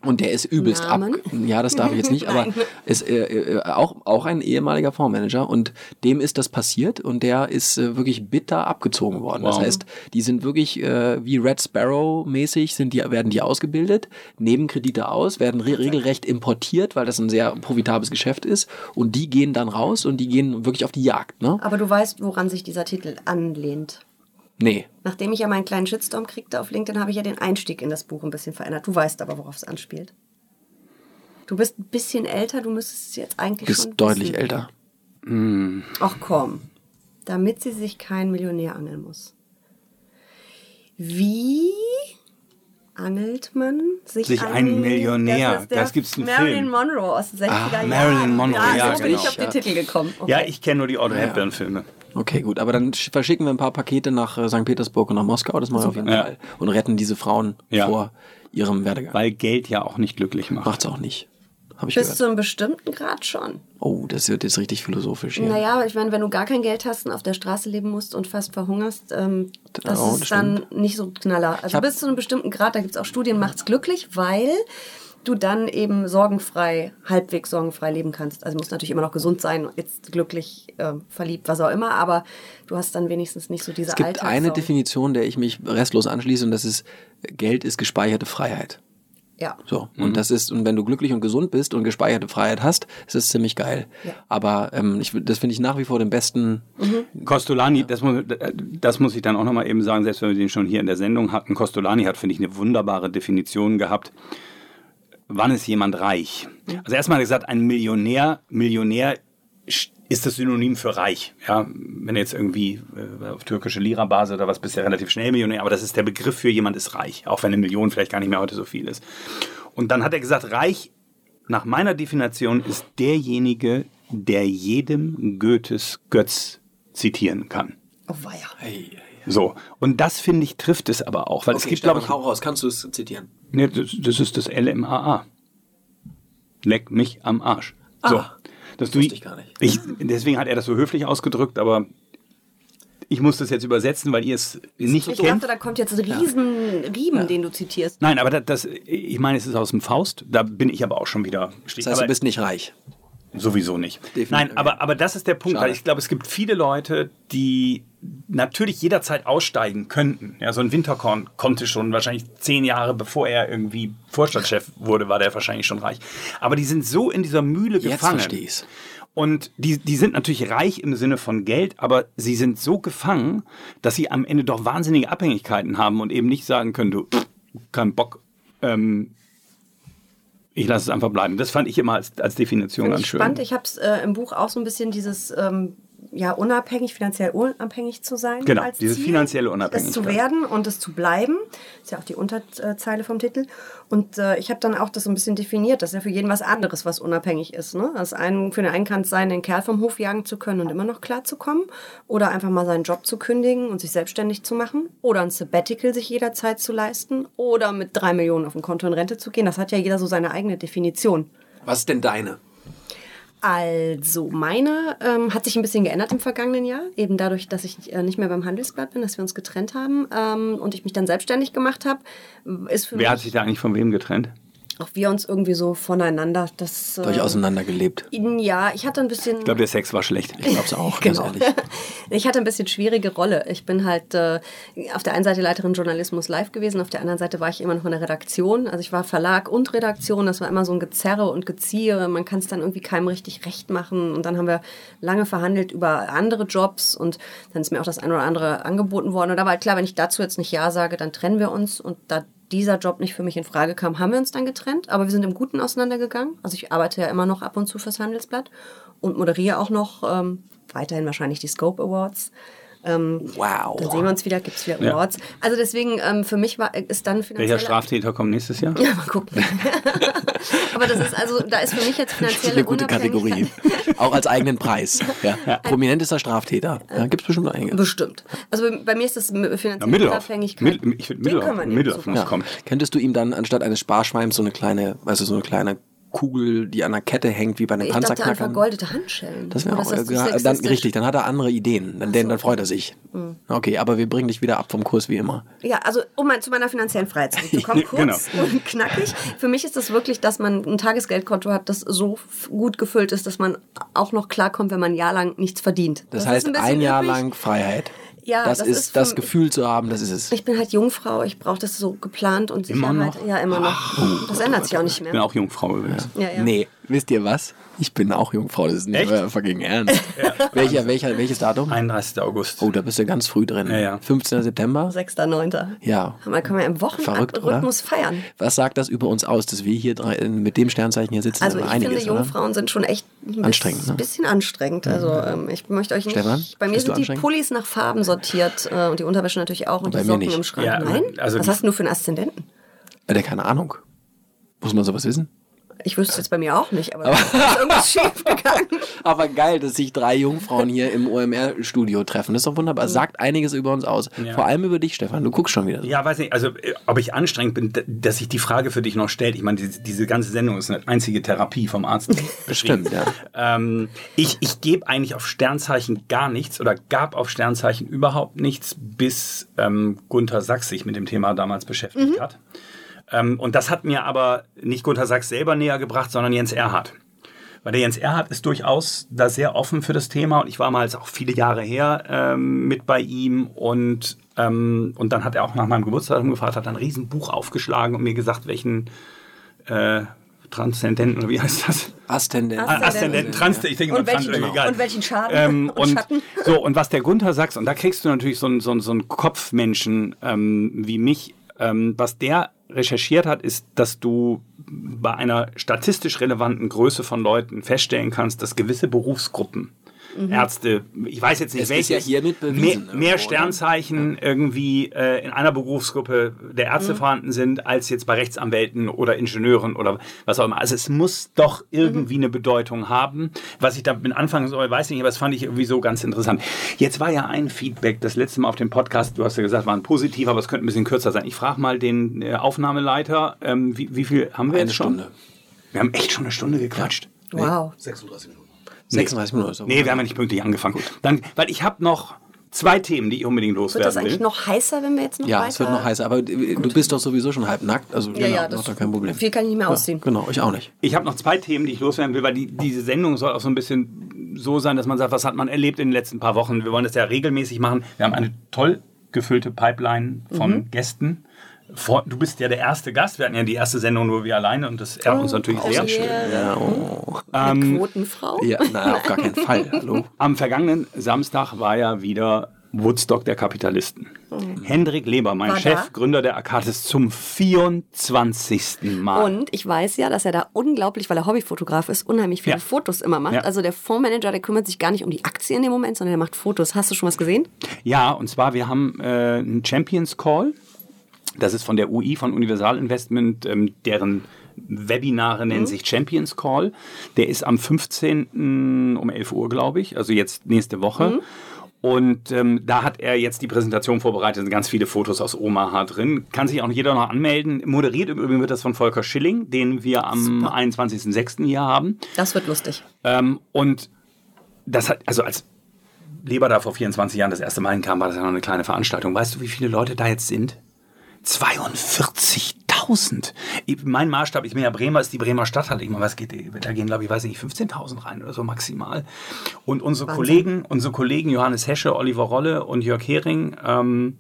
Und der ist übelst Namen? ab. Ja, das darf ich jetzt nicht, aber ist äh, äh, auch, auch ein ehemaliger Fondsmanager und dem ist das passiert und der ist äh, wirklich bitter abgezogen worden. Das Wow. heißt, die sind wirklich äh, wie Red Sparrow mäßig sind die, werden die ausgebildet, nehmen Kredite aus, werden re regelrecht importiert, weil das ein sehr profitables Geschäft ist und die gehen dann raus und die gehen wirklich auf die Jagd, ne? Aber du weißt, woran sich dieser Titel anlehnt. Nee. Nachdem ich ja meinen kleinen Shitstorm kriegte auf LinkedIn, habe ich ja den Einstieg in das Buch ein bisschen verändert. Du weißt aber, worauf es anspielt. Du bist ein bisschen älter, du müsstest es jetzt eigentlich Ist schon deutlich wissen. älter. Ach komm, damit sie sich kein Millionär angeln muss. Wie angelt man sich, Sich einen Millionär? der Das gibt's einen Marilyn Film. Monroe aus den 60er Jahren. Marilyn Monroe, ja, ja, so bin ich genau. auf den Titel gekommen. Okay. Ja, ich kenne nur die Audrey Hepburn-Filme. Okay, gut, aber dann sch- verschicken wir ein paar Pakete nach äh, St. Petersburg und nach Moskau, das machen wir auf jeden Ja. Fall. Und retten diese Frauen Ja. vor ihrem Werdegang. Weil Geld ja auch nicht glücklich macht. Macht's auch nicht. Habe ich Bis gehört. zu einem bestimmten Grad schon. Oh, das wird jetzt richtig philosophisch hier. Naja, aber ich meine, wenn du gar kein Geld hast und auf der Straße leben musst und fast verhungerst, ähm, das Oh, ist das dann nicht so knaller. Also hab- bis zu einem bestimmten Grad, da gibt es auch Studien, macht's glücklich, weil du dann eben sorgenfrei, halbwegs sorgenfrei leben kannst. Also musst natürlich immer noch gesund sein, jetzt glücklich, äh, verliebt, was auch immer, aber du hast dann wenigstens nicht so diese Es gibt eine. Definition, der ich mich restlos anschließe, und das ist, Geld ist gespeicherte Freiheit. Ja. So. Und das ist, und wenn du glücklich und gesund bist und gespeicherte Freiheit hast, ist es ziemlich geil. Ja. Aber ähm, ich, das finde ich nach wie vor den besten. Costolani, das muss, das muss ich dann auch nochmal eben sagen, selbst wenn wir den schon hier in der Sendung hatten. Costolani hat, finde ich, eine wunderbare Definition gehabt. Wann ist jemand reich? Also erstmal er gesagt, ein Millionär, Millionär ist das Synonym für reich. Ja, wenn du jetzt irgendwie äh, auf türkische Lira-Basis oder was bist du ja relativ schnell Millionär, aber das ist der Begriff für jemand ist reich, auch wenn eine Million vielleicht gar nicht mehr heute so viel ist. Und dann hat er gesagt, reich nach meiner Definition ist derjenige, der jedem Goethes Götz zitieren kann. Oh weia. So, und das finde ich trifft es aber auch, weil es gibt, glaube ich, hau raus, kannst du es zitieren? Nee, das, das ist das LMAA. Leck mich am Arsch. So, Ah, dass du, wusste ich gar nicht. Ich, deswegen hat er das so höflich ausgedrückt, aber ich muss das jetzt übersetzen, weil ihr es nicht Ich kennt. dachte, da kommt jetzt ein riesen Riemen, den du zitierst. Nein, aber das, das, ich meine, es ist aus dem Faust. Da bin ich aber auch schon wieder. Das heißt, du bist nicht reich. Sowieso nicht. Definitiv. Nein, aber, aber das ist der Punkt, Schade. weil ich glaube, es gibt viele Leute, die natürlich jederzeit aussteigen könnten. Ja, so ein Winterkorn konnte schon wahrscheinlich zehn Jahre bevor er irgendwie Vorstandschef wurde, war der wahrscheinlich schon reich. Aber die sind so in dieser Mühle Jetzt gefangen. verstehe ich's. Und die, die sind natürlich reich im Sinne von Geld, aber sie sind so gefangen, dass sie am Ende doch wahnsinnige Abhängigkeiten haben und eben nicht sagen können, du, kein Bock, ähm, ich lasse es einfach bleiben. Das fand ich immer als, als Definition Finde ganz ich schön. spannend. Ich habe es äh, im Buch auch so ein bisschen dieses ähm, ja unabhängig, finanziell unabhängig zu sein. Genau, als diese Ziel, finanzielle Es zu Unabhängigkeit. werden und es zu bleiben. Ist ja auch die Unterzeile vom Titel. Und äh, ich habe dann auch das so ein bisschen definiert. Das ist ja für jeden was anderes, was unabhängig ist. Ne? Das einen, für den einen kann es sein, den Kerl vom Hof jagen zu können und immer noch klarzukommen. Oder einfach mal seinen Job zu kündigen und sich selbstständig zu machen. Oder ein Sabbatical sich jederzeit zu leisten. Oder mit drei Millionen auf dem Konto in Rente zu gehen. Das hat ja jeder so seine eigene Definition. Was ist denn deine? Also, meine ähm, hat sich ein bisschen geändert im vergangenen Jahr. Eben dadurch, dass ich äh, nicht mehr beim Handelsblatt bin, dass wir uns getrennt haben ähm, und ich mich dann selbstständig gemacht habe, Wer hat mich sich da eigentlich von wem getrennt? Auch wir uns irgendwie so voneinander. Das, euch äh, auseinandergelebt? ja, ich hatte ein bisschen. Ich glaube, der Sex war schlecht. Ich glaub's auch, Genau. ganz ehrlich. Ich hatte ein bisschen schwierige Rolle. Ich bin halt äh, auf der einen Seite Leiterin Journalismus live gewesen, auf der anderen Seite war ich immer noch in der Redaktion. Also ich war Verlag und Redaktion, das war immer so ein Gezerre und Geziehe. Man kann es dann irgendwie keinem richtig recht machen. Und dann haben wir lange verhandelt über andere Jobs und dann ist mir auch das eine oder andere angeboten worden. Und da war halt klar, wenn ich dazu jetzt nicht Ja sage, dann trennen wir uns. Und da dieser Job nicht für mich in Frage kam, haben wir uns dann getrennt. Aber wir sind im Guten auseinandergegangen. Also ich arbeite ja immer noch ab und zu fürs Handelsblatt und moderiere auch noch ähm, weiterhin wahrscheinlich die Scope Awards. Ähm, Wow. Dann sehen wir uns wieder, gibt es wieder Ja. Awards. Also deswegen, ähm, für mich war, ist dann finanziell... Welcher Straftäter kommt nächstes Jahr? Ja, mal gucken. Aber das ist also, da ist für mich jetzt Das ist finanzielle eine gute Kategorie. Unabhängigkeit- Auch als eigenen Preis. Ja. Prominentester Straftäter. Ja, Gibt es bestimmt einige. Bestimmt. Also bei, bei mir ist das finanzielle Ja, Mittelhoff. Unabhängigkeit. Mittel, ich finde, super. muss Ja. kommen. Könntest du ihm dann anstatt eines Sparschweins so eine kleine, du, so eine kleine Kugel, die an der Kette hängt, wie bei den Ich dachte einfach Panzerknackern. vergoldete Handschellen. Das wäre auch, das ja, dann, richtig, dann hat er andere Ideen. Dann, dann, dann freut er sich. Hm. Okay, aber wir bringen dich wieder ab vom Kurs wie immer. Ja, also um zu meiner finanziellen Freiheit zurückzukommen, kurz Genau. und knackig. Für mich ist das wirklich, dass man ein Tagesgeldkonto hat, das so gut gefüllt ist, dass man auch noch klarkommt, wenn man ein Jahr lang nichts verdient. Das, ist heißt, bisschen ein Jahr lang Freiheit. Ja, das, das ist, ist das Gefühl zu haben, das ist es. Ich bin halt Jungfrau, ich brauche das so geplant und Immer Sicherheit. noch? Ja, immer noch. Das ändert sich auch nicht Ich bin mehr. auch Jungfrau übrigens. Ja, ja. Nee, wisst ihr was? Ich bin auch Jungfrau, das ist nicht Echt? euer fucking Ernst. welcher, welcher, welches Datum? 31. August. Oh, da bist du ganz früh drin. Ja, ja. 15. September? 6.9. Ja. Man kann ja im Verrückt, oder? Wochenrhythmus feiern. Was sagt das über uns aus, dass wir hier drei, mit dem Sternzeichen hier sitzen? Also ich einiges, finde, oder? Jungfrauen sind schon echt ein bisschen, Anstrengend, ne? bisschen anstrengend. Also ähm, ich möchte euch nicht... Stefan, bei mir sind die? Pullis nach Farben sortiert äh, und die Unterwäsche natürlich auch und Bei die mir Socken nicht. im Schrank. Ja, Nein? also Was hast du nur für einen Aszendenten? Äh, Der keine Ahnung. Muss man sowas wissen? Ich wüsste es jetzt bei mir auch nicht, aber da ist irgendwas schief gegangen. Aber geil, dass sich drei Jungfrauen hier im OMR-Studio treffen. Das ist doch wunderbar. Sagt einiges über uns aus. Ja. Vor allem über dich, Stefan. Du guckst schon wieder so. Ja, weiß nicht, also äh, ob ich anstrengend bin, dass sich die Frage für dich noch stellt. Ich meine, diese, diese ganze Sendung ist eine einzige Therapie vom Arzt. beschrieben. Stimmt, ja. Ähm, ich ich gebe eigentlich auf Sternzeichen gar nichts oder gab auf Sternzeichen überhaupt nichts, bis ähm, Gunther Sachs sich mit dem Thema damals beschäftigt hat. Ähm, und das hat mir aber nicht Gunther Sachs selber näher gebracht, sondern Jens Erhardt. Weil der Jens Erhardt ist durchaus da sehr offen für das Thema und ich war mal jetzt auch viele Jahre her ähm, mit bei ihm und, ähm, und dann hat er auch nach meinem Geburtstag gefragt, hat ein Riesenbuch aufgeschlagen und mir gesagt, welchen äh, Transzendenten oder wie heißt das? Aszendent. Aszendent. Ah, Aszendenten, Trans, ich denke mal Und Trans, welchen, egal. und welchen Schaden Ähm, und, und, Schatten? so, und was der Gunther Sachs, und da kriegst du natürlich so einen, so einen, so einen Kopfmenschen ähm, wie mich, ähm, was der recherchiert hat, ist, dass du bei einer statistisch relevanten Größe von Leuten feststellen kannst, dass gewisse Berufsgruppen, Ärzte, ich weiß jetzt nicht Es ist ja welches, hiermit bewiesen mehr, irgendwo, mehr? Sternzeichen irgendwie äh, in einer Berufsgruppe der Ärzte Mhm. vorhanden sind, als jetzt bei Rechtsanwälten oder Ingenieuren oder was auch immer. Also es muss doch irgendwie eine Bedeutung haben. Was ich damit anfangen soll, weiß ich nicht, aber das fand ich irgendwie so ganz interessant. Jetzt war ja ein Feedback, das letzte Mal auf dem Podcast, du hast ja gesagt, war ein positiv, aber es könnte ein bisschen kürzer sein. Ich frage mal den äh, Aufnahmeleiter, ähm, wie, wie viel haben wir Eine jetzt schon? Stunde. Wir haben echt schon eine Stunde gequatscht. Wow. 36 Minuten. Ist doch Nee, wir haben ja nicht pünktlich angefangen. Dann, weil ich habe noch zwei Themen, die ich unbedingt Wird das loswerden eigentlich will. noch heißer, wenn wir jetzt noch Ja, weiter... es wird noch heißer, aber äh, du bist doch sowieso schon halb nackt, also Ja, genau, ja, macht das, doch kein Problem. viel kann ich nicht mehr ausziehen. Genau, ich auch nicht. Ich habe noch zwei Themen, die ich loswerden will, weil die, diese Sendung soll auch so ein bisschen so sein, dass man sagt, was hat man erlebt in den letzten paar Wochen. Wir wollen das ja regelmäßig machen. Wir haben eine toll gefüllte Pipeline von Mhm. Gästen. Vor, du bist ja der erste Gast. Wir hatten ja die erste Sendung nur wir alleine und das ehrt uns natürlich Oh, sehr. yeah. Ja, oh. Eine Quotenfrau? ja na, auf gar keinen Fall. Hallo. Am vergangenen Samstag war ja wieder Woodstock der Kapitalisten. Hendrik Leber, mein Mhm. War Chef, da? Gründer der Arcadis, zum 24. Mal. Und ich weiß ja, dass er da unglaublich, weil er Hobbyfotograf ist, unheimlich viele Ja. Fotos immer macht. Ja. Also der Fondsmanager, der kümmert sich gar nicht um die Aktien in dem Moment, sondern der macht Fotos. Hast du schon was gesehen? Ja, und zwar, wir haben äh, einen Champions Call. Das ist von der UI, von Universal Investment, ähm, deren Webinare nennen sich Champions Call. Der ist am 15. um 11 Uhr, glaube ich, also jetzt nächste Woche. Und ähm, da hat er jetzt die Präsentation vorbereitet, sind ganz viele Fotos aus Omaha drin. Kann sich auch jeder noch anmelden. Moderiert im Übrigen wird das von Volker Schilling, den wir am 21.06. hier haben. Das wird lustig. Ähm, und das hat, also als Leber da vor 24 Jahren das erste Mal hinkam, war das ja noch eine kleine Veranstaltung. Weißt du, wie viele Leute da jetzt sind? 42.000. Ich- Mein Maßstab, ich bin ja Bremer, ist die Bremer Stadthalle. Ich meine, was geht, da gehen, glaube ich, weiß nicht, 15.000 rein oder so maximal. Und unsere Kollegen, unsere Kollegen Johannes Hesche, Oliver Rolle und Jörg Hering, ähm,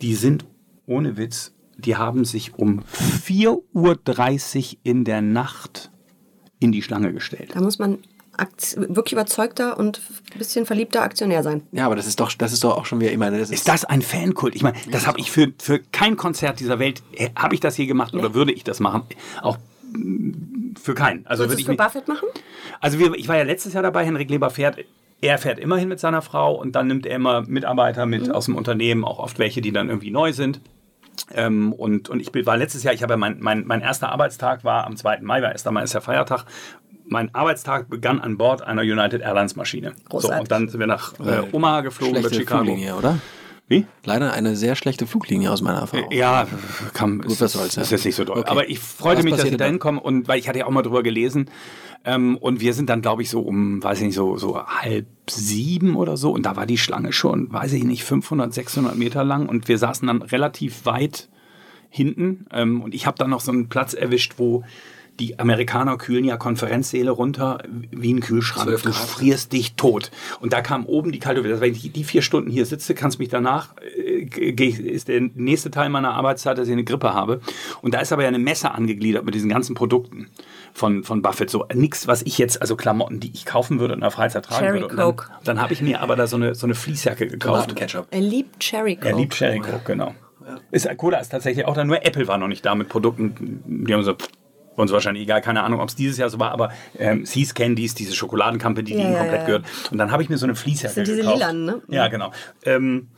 die sind ohne Witz, die haben sich um 4.30 Uhr in der Nacht in die Schlange gestellt. Da muss man wirklich überzeugter und ein bisschen verliebter Aktionär sein. Ja, aber das ist doch, das ist doch auch schon wieder, ich meine, das ist, Ist das ein Fankult? Ich meine, das habe ich für, für kein Konzert dieser Welt, äh, habe ich das je gemacht oder würde ich das machen? Auch mm, für keinen. Also, Würdest würde du es für Buffett machen? also wir, ich war ja letztes Jahr dabei, Henrik Leber fährt, er fährt immerhin mit seiner Frau und dann nimmt er immer Mitarbeiter mit aus dem Unternehmen, auch oft welche, die dann irgendwie neu sind. Ähm, und, und ich bin- war letztes Jahr, ich habe ja mein, mein, mein erster Arbeitstag war am 2. Mai, weil 1. Mai ist ja Feiertag. Mein Arbeitstag begann an Bord einer United Airlines Maschine. So, Großartig. und dann sind wir nach äh, Omaha geflogen über schlechte Chicago. Fluglinie, oder? Wie? Leider eine sehr schlechte Fluglinie aus meiner Erfahrung. Ja, kam, Gut, was soll's, ja. ist jetzt nicht so doll. Okay. Aber ich freute Was mich, dass ich da dann? hinkomme und weil ich hatte ja auch mal drüber gelesen. Ähm, und wir sind dann, glaube ich, so um, weiß ich nicht, so, so halb sieben oder so. Und da war die Schlange schon, weiß ich nicht, 500, 600 Meter lang. Und wir saßen dann relativ weit hinten. Ähm, und ich habe dann noch so einen Platz erwischt, wo die Amerikaner kühlen ja Konferenzsäle runter wie ein Kühlschrank. 12 Du frierst dich tot. Und da kam oben die kalte Luft. Wenn ich die vier Stunden hier sitze, kannst mich danach, äh, ist der nächste Teil meiner Arbeitszeit, dass ich eine Grippe habe. Und da ist aber ja eine Messe angegliedert mit diesen ganzen Produkten von, von Buffett. So nichts, was ich jetzt, also Klamotten, die ich kaufen würde und in der Freizeit tragen Cherry würde. Und dann, Coke. dann habe ich mir aber da so eine, so eine Fließjacke gekauft. Ketchup. Er liebt Cherry Coke. Er liebt Cherry Coke, genau. Ist, Cola ist tatsächlich auch da, nur Apple war noch nicht da mit Produkten, die haben so, pff, uns wahrscheinlich egal, keine Ahnung, ob es dieses Jahr so war, aber ähm, Seas Candies, diese Schokoladenkampagne, die Ja, ihnen ja, komplett ja. gehört. Und dann habe ich mir so eine Fließjacke sind diese gekauft. lilanen, ne? Ja, genau. Ähm,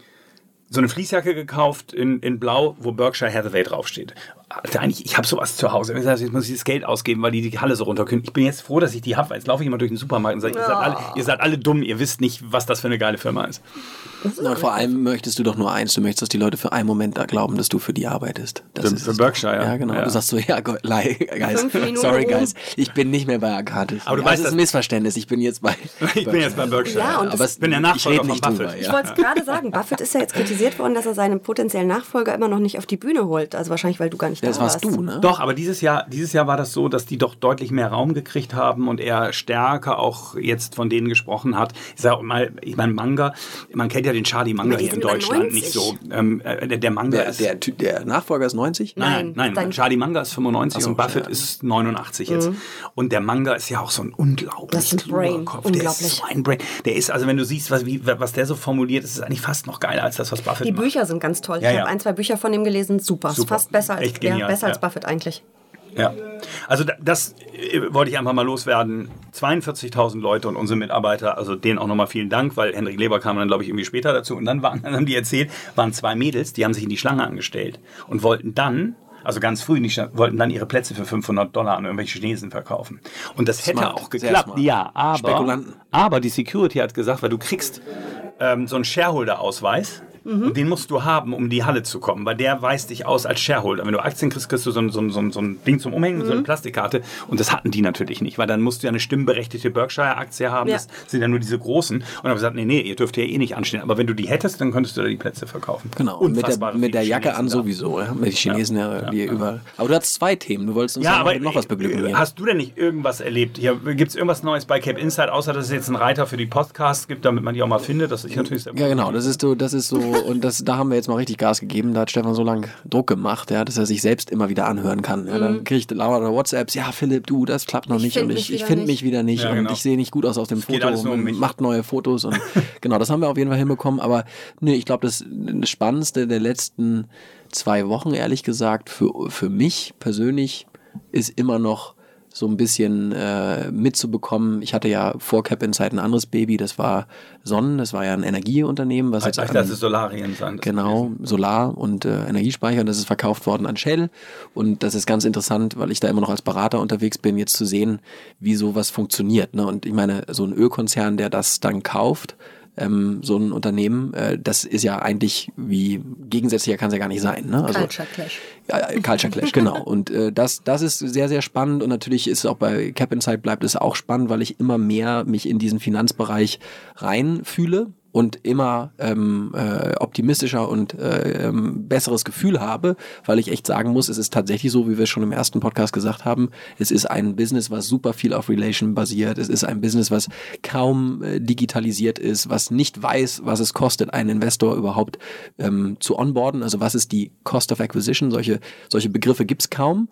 so eine Fließjacke gekauft in, in Blau, wo Berkshire Hathaway draufsteht. Eigentlich, ich habe sowas zu Hause. Jetzt muss ich das Geld ausgeben, weil die die Halle so runterkühlen. Ich bin jetzt froh, dass ich die habe, weil jetzt laufe ich immer durch den Supermarkt und sage, ihr, seid alle, ihr seid alle dumm, ihr wisst nicht, was das für eine geile Firma ist. Und vor allem möchtest du doch nur eins, du möchtest, dass die Leute für einen Moment da glauben, dass du für die arbeitest. Das Für- ist für Berkshire, doch. Ja, genau. ja. Du sagst so, ja, go- guys, sorry guys, ich bin nicht mehr bei Arcadis. Aber du ja, weißt, das ist ein Missverständnis, ich bin jetzt bei Ich bin jetzt bei Berkshire. Ja, und aber das- Ich bin der ich Nachfolger rede von Buffett. drüber. Ich Ja. wollte es gerade sagen, Buffett ist ja jetzt kritisiert worden, dass er seinen potenziellen Nachfolger immer noch nicht auf die Bühne holt. Also wahrscheinlich, weil du gar nicht Das da warst warst. du, ne? Doch, aber dieses Jahr, dieses Jahr war das so, dass die doch deutlich mehr Raum gekriegt haben und er stärker auch jetzt von denen gesprochen hat. Ich sag mal, ich meine Manga, man kennt ja den Charlie Manga Aber die hier in Deutschland 90. nicht so. Ähm, äh, der, der Manga Der, ist der, der Nachfolger ist 90? Nein, Nein, nein, dein- Charlie Manga ist 95 Ach so, und Buffett ja. Mhm. ist 89 jetzt. Und der Manga ist ja auch so ein unglaublich Das ist ein kluger Brain. Kopf. Der ist Unglaublich. so ein Brain. Der ist, also wenn du siehst, was, wie, was der so formuliert, ist es eigentlich fast noch geiler als das, was Buffett Die macht. Bücher sind ganz toll. Ja, ich ja. habe ein, zwei Bücher von ihm gelesen. Super. Ist Super. fast besser als, Echt genial, ja, besser als ja. Buffett eigentlich. Ja. Also da- das äh, wollte ich einfach mal loswerden. 42.000 Leute und unsere Mitarbeiter, also denen auch nochmal vielen Dank, weil Henrik Leber kam dann, glaube ich, irgendwie später dazu. Und dann, waren, dann haben die erzählt, waren zwei Mädels, die haben sich in die Schlange angestellt und wollten dann, also ganz früh, Schlange, wollten dann ihre Plätze für 500 Dollar an irgendwelche Chinesen verkaufen. Und das hätte Smart, auch sehr geklappt. Ja, aber, aber die Security hat gesagt, weil du kriegst ähm, so einen Shareholder-Ausweis. Und den musst du haben, um in die Halle zu kommen, weil der weist dich aus als Shareholder. Wenn du Aktien kriegst, kriegst du so ein, so ein, so ein, Ding zum Umhängen, so eine Plastikkarte. Und das hatten die natürlich nicht, weil dann musst du ja eine stimmberechtigte Berkshire-Aktie haben. Ja. Das sind ja nur diese großen. Und dann haben wir gesagt, nee, nee, ihr dürft ja eh nicht anstehen. Aber wenn du die hättest, dann könntest du da die Plätze verkaufen. Genau, und mit der, mit der Jacke an Chinesen da. sowieso. Ja? Mit den Chinesen ja, die überall. Aber du hattest zwei Themen, du wolltest uns Ja, ja, aber noch was beglücken. äh, hier. hast du denn nicht irgendwas erlebt? Gibt es irgendwas Neues bei Cape Insight, außer dass es jetzt einen Reiter für die Podcasts gibt, damit man die auch mal findet? Das ist natürlich sehr Ja, genau, das ist so, das ist so, und das, da haben wir jetzt mal richtig Gas gegeben. Da hat Stefan so lange Druck gemacht, ja, dass er sich selbst immer wieder anhören kann. Ja, dann kriegt lauter WhatsApps, ja, Philipp, du, das klappt noch Ich nicht und ich, ich finde mich wieder nicht Ja, und genau. ich sehe nicht gut aus auf dem geht Foto alles nur um und mich. macht neue Fotos und genau, das haben wir auf jeden Fall hinbekommen. Aber nee, ich glaube, das, das Spannendste der letzten zwei Wochen, ehrlich gesagt, für, für mich persönlich ist immer noch so ein bisschen äh, mitzubekommen. Ich hatte ja vor Cap Insight ein anderes Baby, das war Sonnen, das war ja ein Energieunternehmen, was jetzt an- das ist Solarien Genau, Solar- und äh, Energiespeicher. Und das ist verkauft worden an Shell. Und das ist ganz interessant, weil ich da immer noch als Berater unterwegs bin, jetzt zu sehen, wie sowas funktioniert. Ne? Und ich meine, so ein Ölkonzern, der das dann kauft, ähm, so ein Unternehmen, äh, das ist ja eigentlich wie gegensätzlicher kann es ja gar nicht sein. Ne? Also, Culture Clash. ja, ja, Culture Clash, genau. Und äh, das, das ist sehr, sehr spannend und natürlich ist es auch bei Cap Insight bleibt es auch spannend, weil ich immer mehr mich in diesen Finanzbereich reinfühle und immer ähm, äh, optimistischer und äh, ähm, besseres Gefühl habe, weil ich echt sagen muss, es ist tatsächlich so, wie wir schon im ersten Podcast gesagt haben, es ist ein Business, was super viel auf Relation basiert, es ist ein Business, was kaum äh, digitalisiert ist, was nicht weiß, was es kostet, einen Investor überhaupt ähm, zu onboarden, also was ist die Cost of Acquisition, solche, solche Begriffe gibt's kaum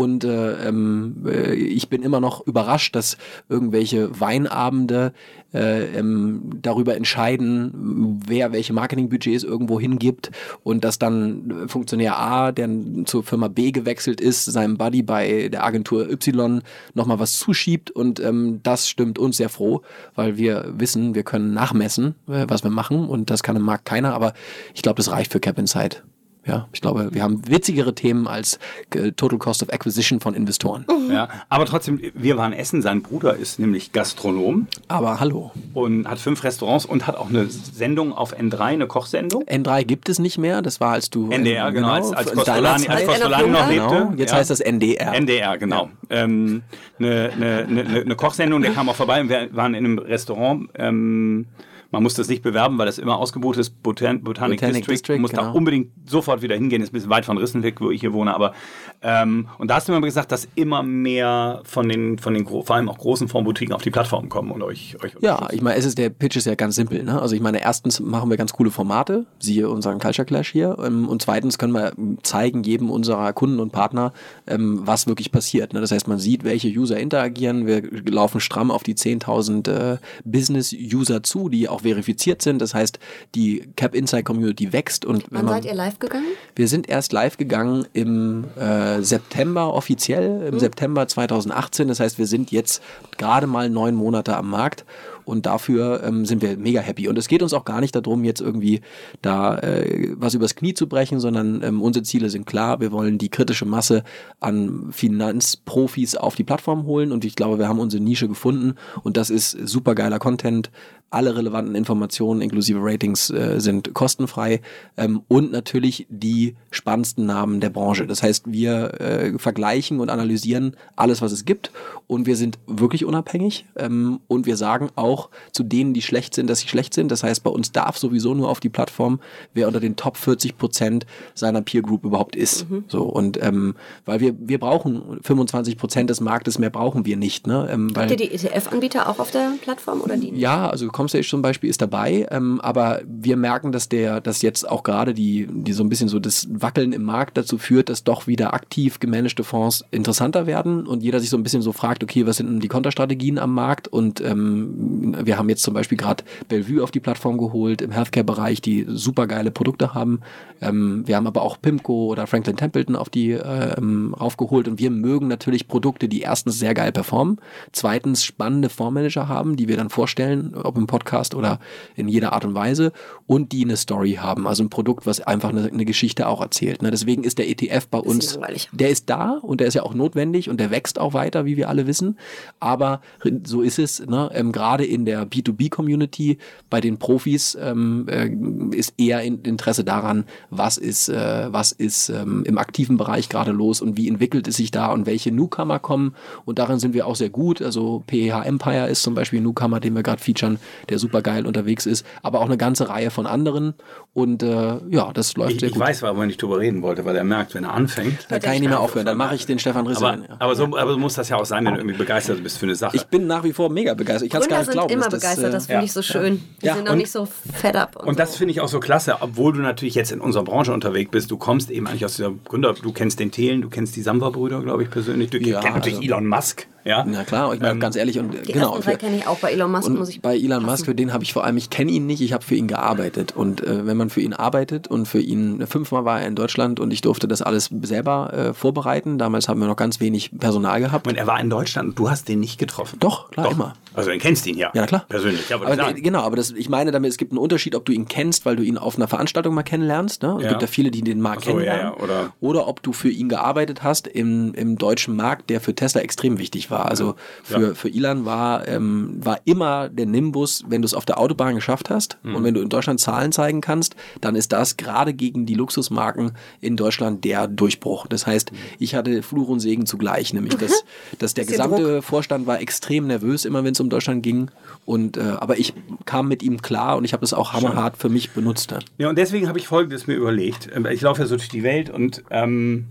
und äh, ähm, äh, ich bin immer noch überrascht, dass irgendwelche Weinabende äh, ähm, darüber entscheiden, wer welche Marketingbudgets irgendwo hingibt und dass dann Funktionär A, der zur Firma B gewechselt ist, seinem Buddy bei der Agentur Y nochmal was zuschiebt und ähm, das stimmt uns sehr froh, weil wir wissen, wir können nachmessen, äh, was wir machen und das kann im Markt keiner, aber ich glaube, das reicht für Cap Insight Ja, ich glaube, wir haben witzigere Themen als äh, Total Cost of Acquisition von Investoren. Ja, aber trotzdem, wir waren essen. Sein Bruder ist nämlich Gastronom Aber hallo, und hat fünf Restaurants und hat auch eine Sendung auf N3, eine Kochsendung. N3 gibt es nicht mehr. Das war, als du NDR, ähm, genau, als, als in Costolani, als. Costolani noch lebte. Genau, jetzt Ja. heißt das NDR. NDR, genau. Ähm, eine, eine, eine, eine Kochsendung, der kam auch vorbei. Wir waren in einem Restaurant. Ähm, man muss das nicht bewerben, weil das immer ausgebucht ist. Botan Botanic, Botanic District. District, muss da genau. unbedingt sofort wieder hingehen. Ist ein bisschen weit von Rissenweg, wo ich hier wohne. Aber ähm, und da hast du mir gesagt, dass immer mehr von den, von den vor allem auch großen Formboutiquen auf die Plattform kommen und euch, euch Ja, ich meine, es ist der Pitch ist ja ganz simpel. Ne? Also ich meine, erstens machen wir ganz coole Formate, siehe unseren Culture Clash hier, ähm, und zweitens können wir zeigen jedem unserer Kunden und Partner, ähm, was wirklich passiert. Ne? Das heißt, man sieht, welche User interagieren. Wir laufen stramm auf die 10.000 äh, Business-User zu, die auch verifiziert sind. Das heißt, die Cap Insight Community wächst und Wann man seid ihr live gegangen? wir sind erst live gegangen im äh, September offiziell, im September 2018. Das heißt, wir sind jetzt gerade mal neun Monate am Markt und dafür ähm, sind wir mega happy. Und es geht uns auch gar nicht darum, jetzt irgendwie da äh, was übers Knie zu brechen, sondern ähm, unsere Ziele sind klar. Wir wollen die kritische Masse an Finanzprofis auf die Plattform holen und ich glaube, wir haben unsere Nische gefunden und das ist super geiler Content. Alle relevanten Informationen inklusive Ratings äh, sind kostenfrei ähm, und natürlich die spannendsten Namen der Branche. Das heißt, wir äh, vergleichen und analysieren alles, was es gibt und wir sind wirklich unabhängig ähm, und wir sagen auch zu denen, die schlecht sind, dass sie schlecht sind. Das heißt, bei uns darf sowieso nur auf die Plattform, wer unter den Top 40 Prozent seiner Peer Group überhaupt ist. So und ähm, weil wir wir brauchen 25 Prozent des Marktes, mehr brauchen wir nicht. Ne? Ähm, Habt ihr die ETF-Anbieter auch auf der Plattform oder die? ja, also Comstage zum Beispiel ist dabei, ähm, aber wir merken, dass der, dass jetzt auch gerade die, die so ein bisschen so das Wackeln im Markt dazu führt, dass doch wieder aktiv gemanagte Fonds interessanter werden und jeder sich so ein bisschen so fragt, okay, was sind denn die Konterstrategien am Markt? Und ähm, wir haben jetzt zum Beispiel gerade Bellevue auf die Plattform geholt im Healthcare-Bereich, die super geile Produkte haben. Ähm, wir haben aber auch Pimco oder Franklin Templeton auf die ähm, raufgeholt und wir mögen natürlich Produkte, die erstens sehr geil performen, zweitens spannende Fondsmanager haben, die wir dann vorstellen, ob im Podcast oder in jeder Art und Weise und die eine Story haben, also ein Produkt, was einfach eine, eine Geschichte auch erzählt. Ne? Deswegen ist der ETF bei uns, der ist da und der ist ja auch notwendig und der wächst auch weiter, wie wir alle wissen. Aber so ist es, ne? ähm, gerade in der B2B-Community, bei den Profis ähm, äh, ist eher in, Interesse daran, was ist, äh, was ist ähm, im aktiven Bereich gerade los und wie entwickelt es sich da und welche Newcomer kommen. Und darin sind wir auch sehr gut. Also PEH Empire ist zum Beispiel ein Newcomer, den wir gerade featuren, der super geil unterwegs ist, aber auch eine ganze Reihe von anderen. Und äh, ja, das läuft Ich, sehr ich gut. weiß, warum ich nicht drüber reden wollte, weil er merkt, wenn er anfängt. da kann ich nicht mehr aufhören. Dann mache ich den Stefan Risse. Aber, ja. aber, so, aber so muss das ja auch sein, wenn du irgendwie begeistert bist für eine Sache. Ich bin nach wie vor mega begeistert. Ich kann es gar nicht glauben. immer dass begeistert, äh, das finde ja, ich so schön. Die Ja, sind auch und- nicht so fed up. Und, Und das so. finde ich auch so klasse, obwohl du natürlich jetzt in unserer Branche unterwegs bist. Du kommst eben eigentlich aus dieser Gründer, du kennst den Thelen, du kennst die Samba-Brüder, glaube ich, persönlich. Du Ja, kennst natürlich also- Elon Musk. Ja, Na klar, ich meine Ähm, ganz ehrlich und Die genau. ersten drei für- kenne ich auch bei Elon Musk, und muss ich bei Elon passen. Musk, für den habe ich vor allem, ich kenne ihn nicht, ich habe für ihn gearbeitet. Und äh, wenn man für ihn arbeitet und für ihn, fünfmal war er in Deutschland und ich durfte das alles selber äh, vorbereiten. Damals haben wir noch ganz wenig Personal gehabt. Und er war in Deutschland und du hast den nicht getroffen. Doch, klar, immer. Also, du kennst ihn ja. Ja, klar. Persönlich, ja, aber, sagen. äh, genau, aber das, ich meine damit, es gibt einen Unterschied, ob du ihn kennst, weil du ihn auf einer Veranstaltung mal kennenlernst. Ne? Es Ja. gibt ja viele, die den Markt so, ja, kennenlernen. ja, oder- oder ob du für ihn gearbeitet hast im, im deutschen Markt, der für Tesla extrem wichtig war. Also für, Ja. für Elon war, ähm, war immer der Nimbus, wenn du es auf der Autobahn geschafft hast Mhm. und wenn du in Deutschland Zahlen zeigen kannst, dann ist das gerade gegen die Luxusmarken in Deutschland der Durchbruch. Das heißt, ich hatte Fluch und Segen zugleich, nämlich dass, dass der gesamte Vorstand war extrem nervös, immer wenn es um Deutschland ging. Und äh, aber ich kam mit ihm klar und ich habe das auch hammerhart für mich benutzt. Ja, und deswegen habe ich Folgendes mir überlegt. Ich laufe ja so durch die Welt und ähm,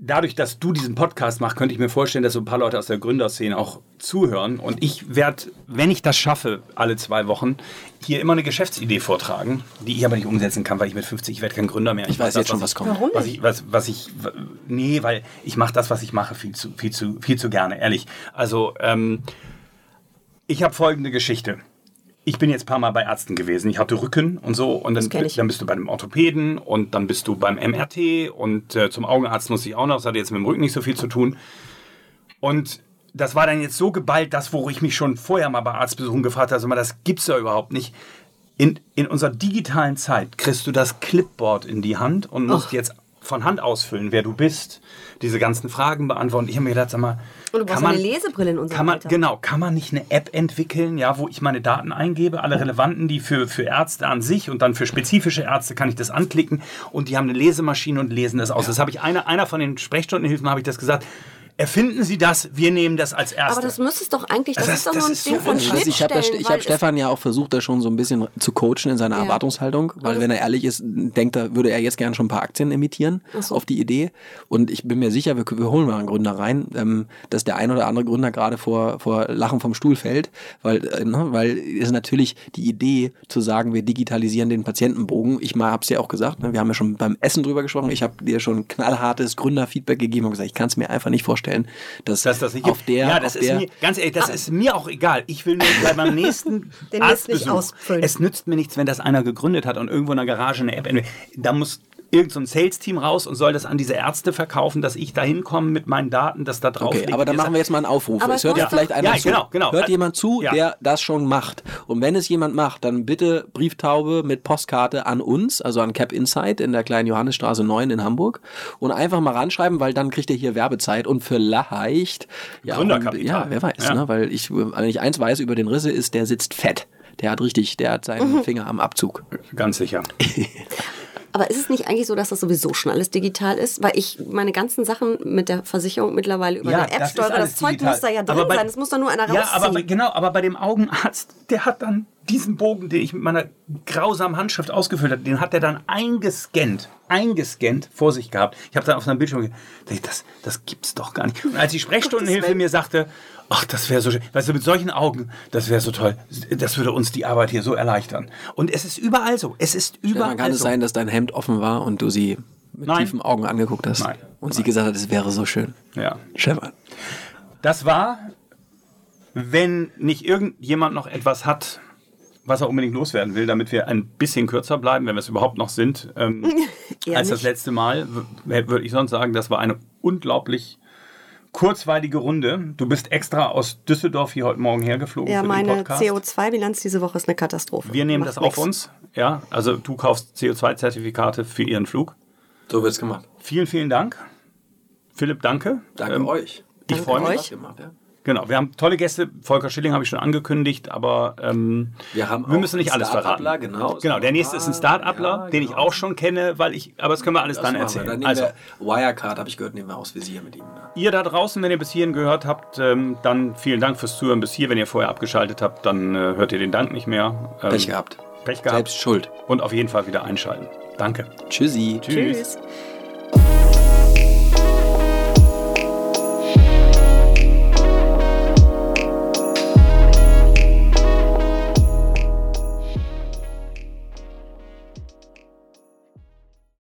dadurch, dass du diesen Podcast machst, könnte ich mir vorstellen, dass so ein paar Leute aus der Gründerszene auch zuhören. Und ich werde, wenn ich das schaffe, alle zwei Wochen, hier immer eine Geschäftsidee vortragen, die ich aber nicht umsetzen kann, weil ich mit 50, ich werde kein Gründer mehr. Ich weiß mach jetzt schon, was was ich- kommt. Warum was ich, was, was ich, nee, weil ich mache das, was ich mache, viel zu, viel zu, viel zu gerne, ehrlich. Also, ähm, ich habe folgende Geschichte. Ich bin jetzt ein paar Mal bei Ärzten gewesen. Ich hatte Rücken und so. Und dann, dann bist du bei einem Orthopäden und dann bist du beim MRT und äh, zum Augenarzt muss ich auch noch. Das hatte jetzt mit dem Rücken nicht so viel zu tun. Und das war dann jetzt so geballt, das, wo ich mich schon vorher mal bei Arztbesuchen gefragt habe, sag mal, das gibt's ja überhaupt nicht. In, in unserer digitalen Zeit kriegst du das Clipboard in die Hand und musst jetzt von Hand ausfüllen, wer du bist, diese ganzen Fragen beantworten. Ich habe mir gedacht, sag mal, Und du brauchst kann man, eine Lesebrille in unserem kann man, Alter. Genau, kann man nicht eine App entwickeln, ja, wo ich meine Daten eingebe, alle relevanten, die für, für Ärzte an sich und dann für spezifische Ärzte kann ich das anklicken und die haben eine Lesemaschine und lesen das aus. Das habe ich einer, einer von den Sprechstundenhilfen habe ich das gesagt. Erfinden Sie das, wir nehmen das als Erste. Aber das müsste es doch eigentlich, das, Das- ist doch das nur ein ist Ding so von ich habe Schnittstellen. ich weil hab Stefan ja auch versucht, da schon so ein bisschen zu coachen in seiner Ja. Erwartungshaltung, weil wenn er ehrlich ist, denkt er, würde er jetzt gerne schon ein paar Aktien emittieren so. auf die Idee. Und ich bin mir sicher, wir, wir holen mal einen Gründer rein, ähm, dass der ein oder andere Gründer gerade vor, vor Lachen vom Stuhl fällt, weil, äh, ne, weil es natürlich die Idee zu sagen, wir digitalisieren den Patientenbogen. Ich mal habe es ja auch gesagt, ne, wir haben ja schon beim Essen drüber gesprochen. Ich habe dir schon knallhartes Gründerfeedback gegeben und gesagt, ich kann es mir einfach nicht vorstellen, dass, dass das nicht auf der, ja, das auf ist der mir, ganz ehrlich, das ist mir auch egal. Ich will nur bei meinem nächsten Den Arztbesuch. nicht ausfüllen. Es nützt mir nichts, wenn das einer gegründet hat und irgendwo in der Garage eine App. entwickelt. Da muss irgend so ein Sales-Team raus und soll das an diese Ärzte verkaufen, dass ich da hinkomme mit meinen Daten, dass da drauf Okay, liegt. aber dann machen wir jetzt mal einen Aufruf. Aber es hört ja vielleicht einer Ja, zu. genau, genau. Hört jemand zu, Ja. der das schon macht. Und wenn es jemand macht, dann bitte Brieftaube mit Postkarte an uns, also an Cap Insight in der kleinen Johannesstraße 9 in Hamburg und einfach mal ranschreiben, weil dann kriegt ihr hier Werbezeit und vielleicht ja, Gründerkapital. ja, wer weiß, Ja. ne, weil ich wenn ich eins weiß über den Risse ist, der sitzt fett. Der hat richtig, der hat seinen Mhm. Finger am Abzug. Ganz sicher. Aber ist es nicht eigentlich so, dass das sowieso schon alles digital ist? Weil ich meine ganzen Sachen mit der Versicherung mittlerweile über eine App das steuere. alles Das Zeug digital. muss da ja drin Aber bei- sein. Das muss doch nur einer Ja, rausziehen. aber bei, genau, aber bei dem Augenarzt, der hat dann diesen Bogen, den ich mit meiner grausamen Handschrift ausgefüllt habe, den hat er dann eingescannt, eingescannt vor sich gehabt. Ich habe dann auf seinem Bildschirm gedacht, das, das gibt's doch gar nicht. Und als die Sprechstundenhilfe mir sagte, ach, das wäre so schön, weißt du, mit solchen Augen, das wäre so toll, das würde uns die Arbeit hier so erleichtern. Und es ist überall so, es ist überall Dann kann es so. sein, dass dein Hemd offen war und du sie mit Nein. tiefen Augen angeguckt hast. Nein. Und sie gesagt hat, es wäre so schön. Ja. Stefan. Das war, wenn nicht irgendjemand noch etwas hat, was er unbedingt loswerden will, damit wir ein bisschen kürzer bleiben, wenn wir es überhaupt noch sind, ähm, als das letzte Mal, würde ich sonst sagen, das war eine unglaublich kurzweilige Runde. Du bist extra aus Düsseldorf hier heute Morgen hergeflogen ja, für den meine Podcast. CO2-Bilanz diese Woche ist eine Katastrophe. wir nehmen Macht das auf nix. uns. Ja, also du kaufst CO2-Zertifikate für ihren Flug. So wird's gemacht. Vielen, vielen Dank. Philipp, danke. Danke Ähm, euch. Ich freue mich. euch. Gemacht, ja. Genau, wir haben tolle Gäste. Volker Schilling habe ich schon angekündigt, aber ähm, Wir haben wir müssen nicht alles verraten. Start-upler, genau. Genau, der nächste ist ein Start-upler, Ja, den ich genau. auch schon kenne, weil ich, aber das können wir alles Das dann erzählen. Dann also, wir Wirecard, habe ich gehört, nehmen wir aus Visier mit ihm. Ja. ihr da draußen, wenn ihr bis hierhin gehört habt, ähm, dann vielen Dank fürs Zuhören bis hier. Wenn ihr vorher abgeschaltet habt, dann äh, hört ihr den Dank nicht mehr. Ähm, Pech gehabt. Pech gehabt. Selbst schuld. Und auf jeden Fall wieder einschalten. Danke. Tschüssi. Tschüss. Tschüss.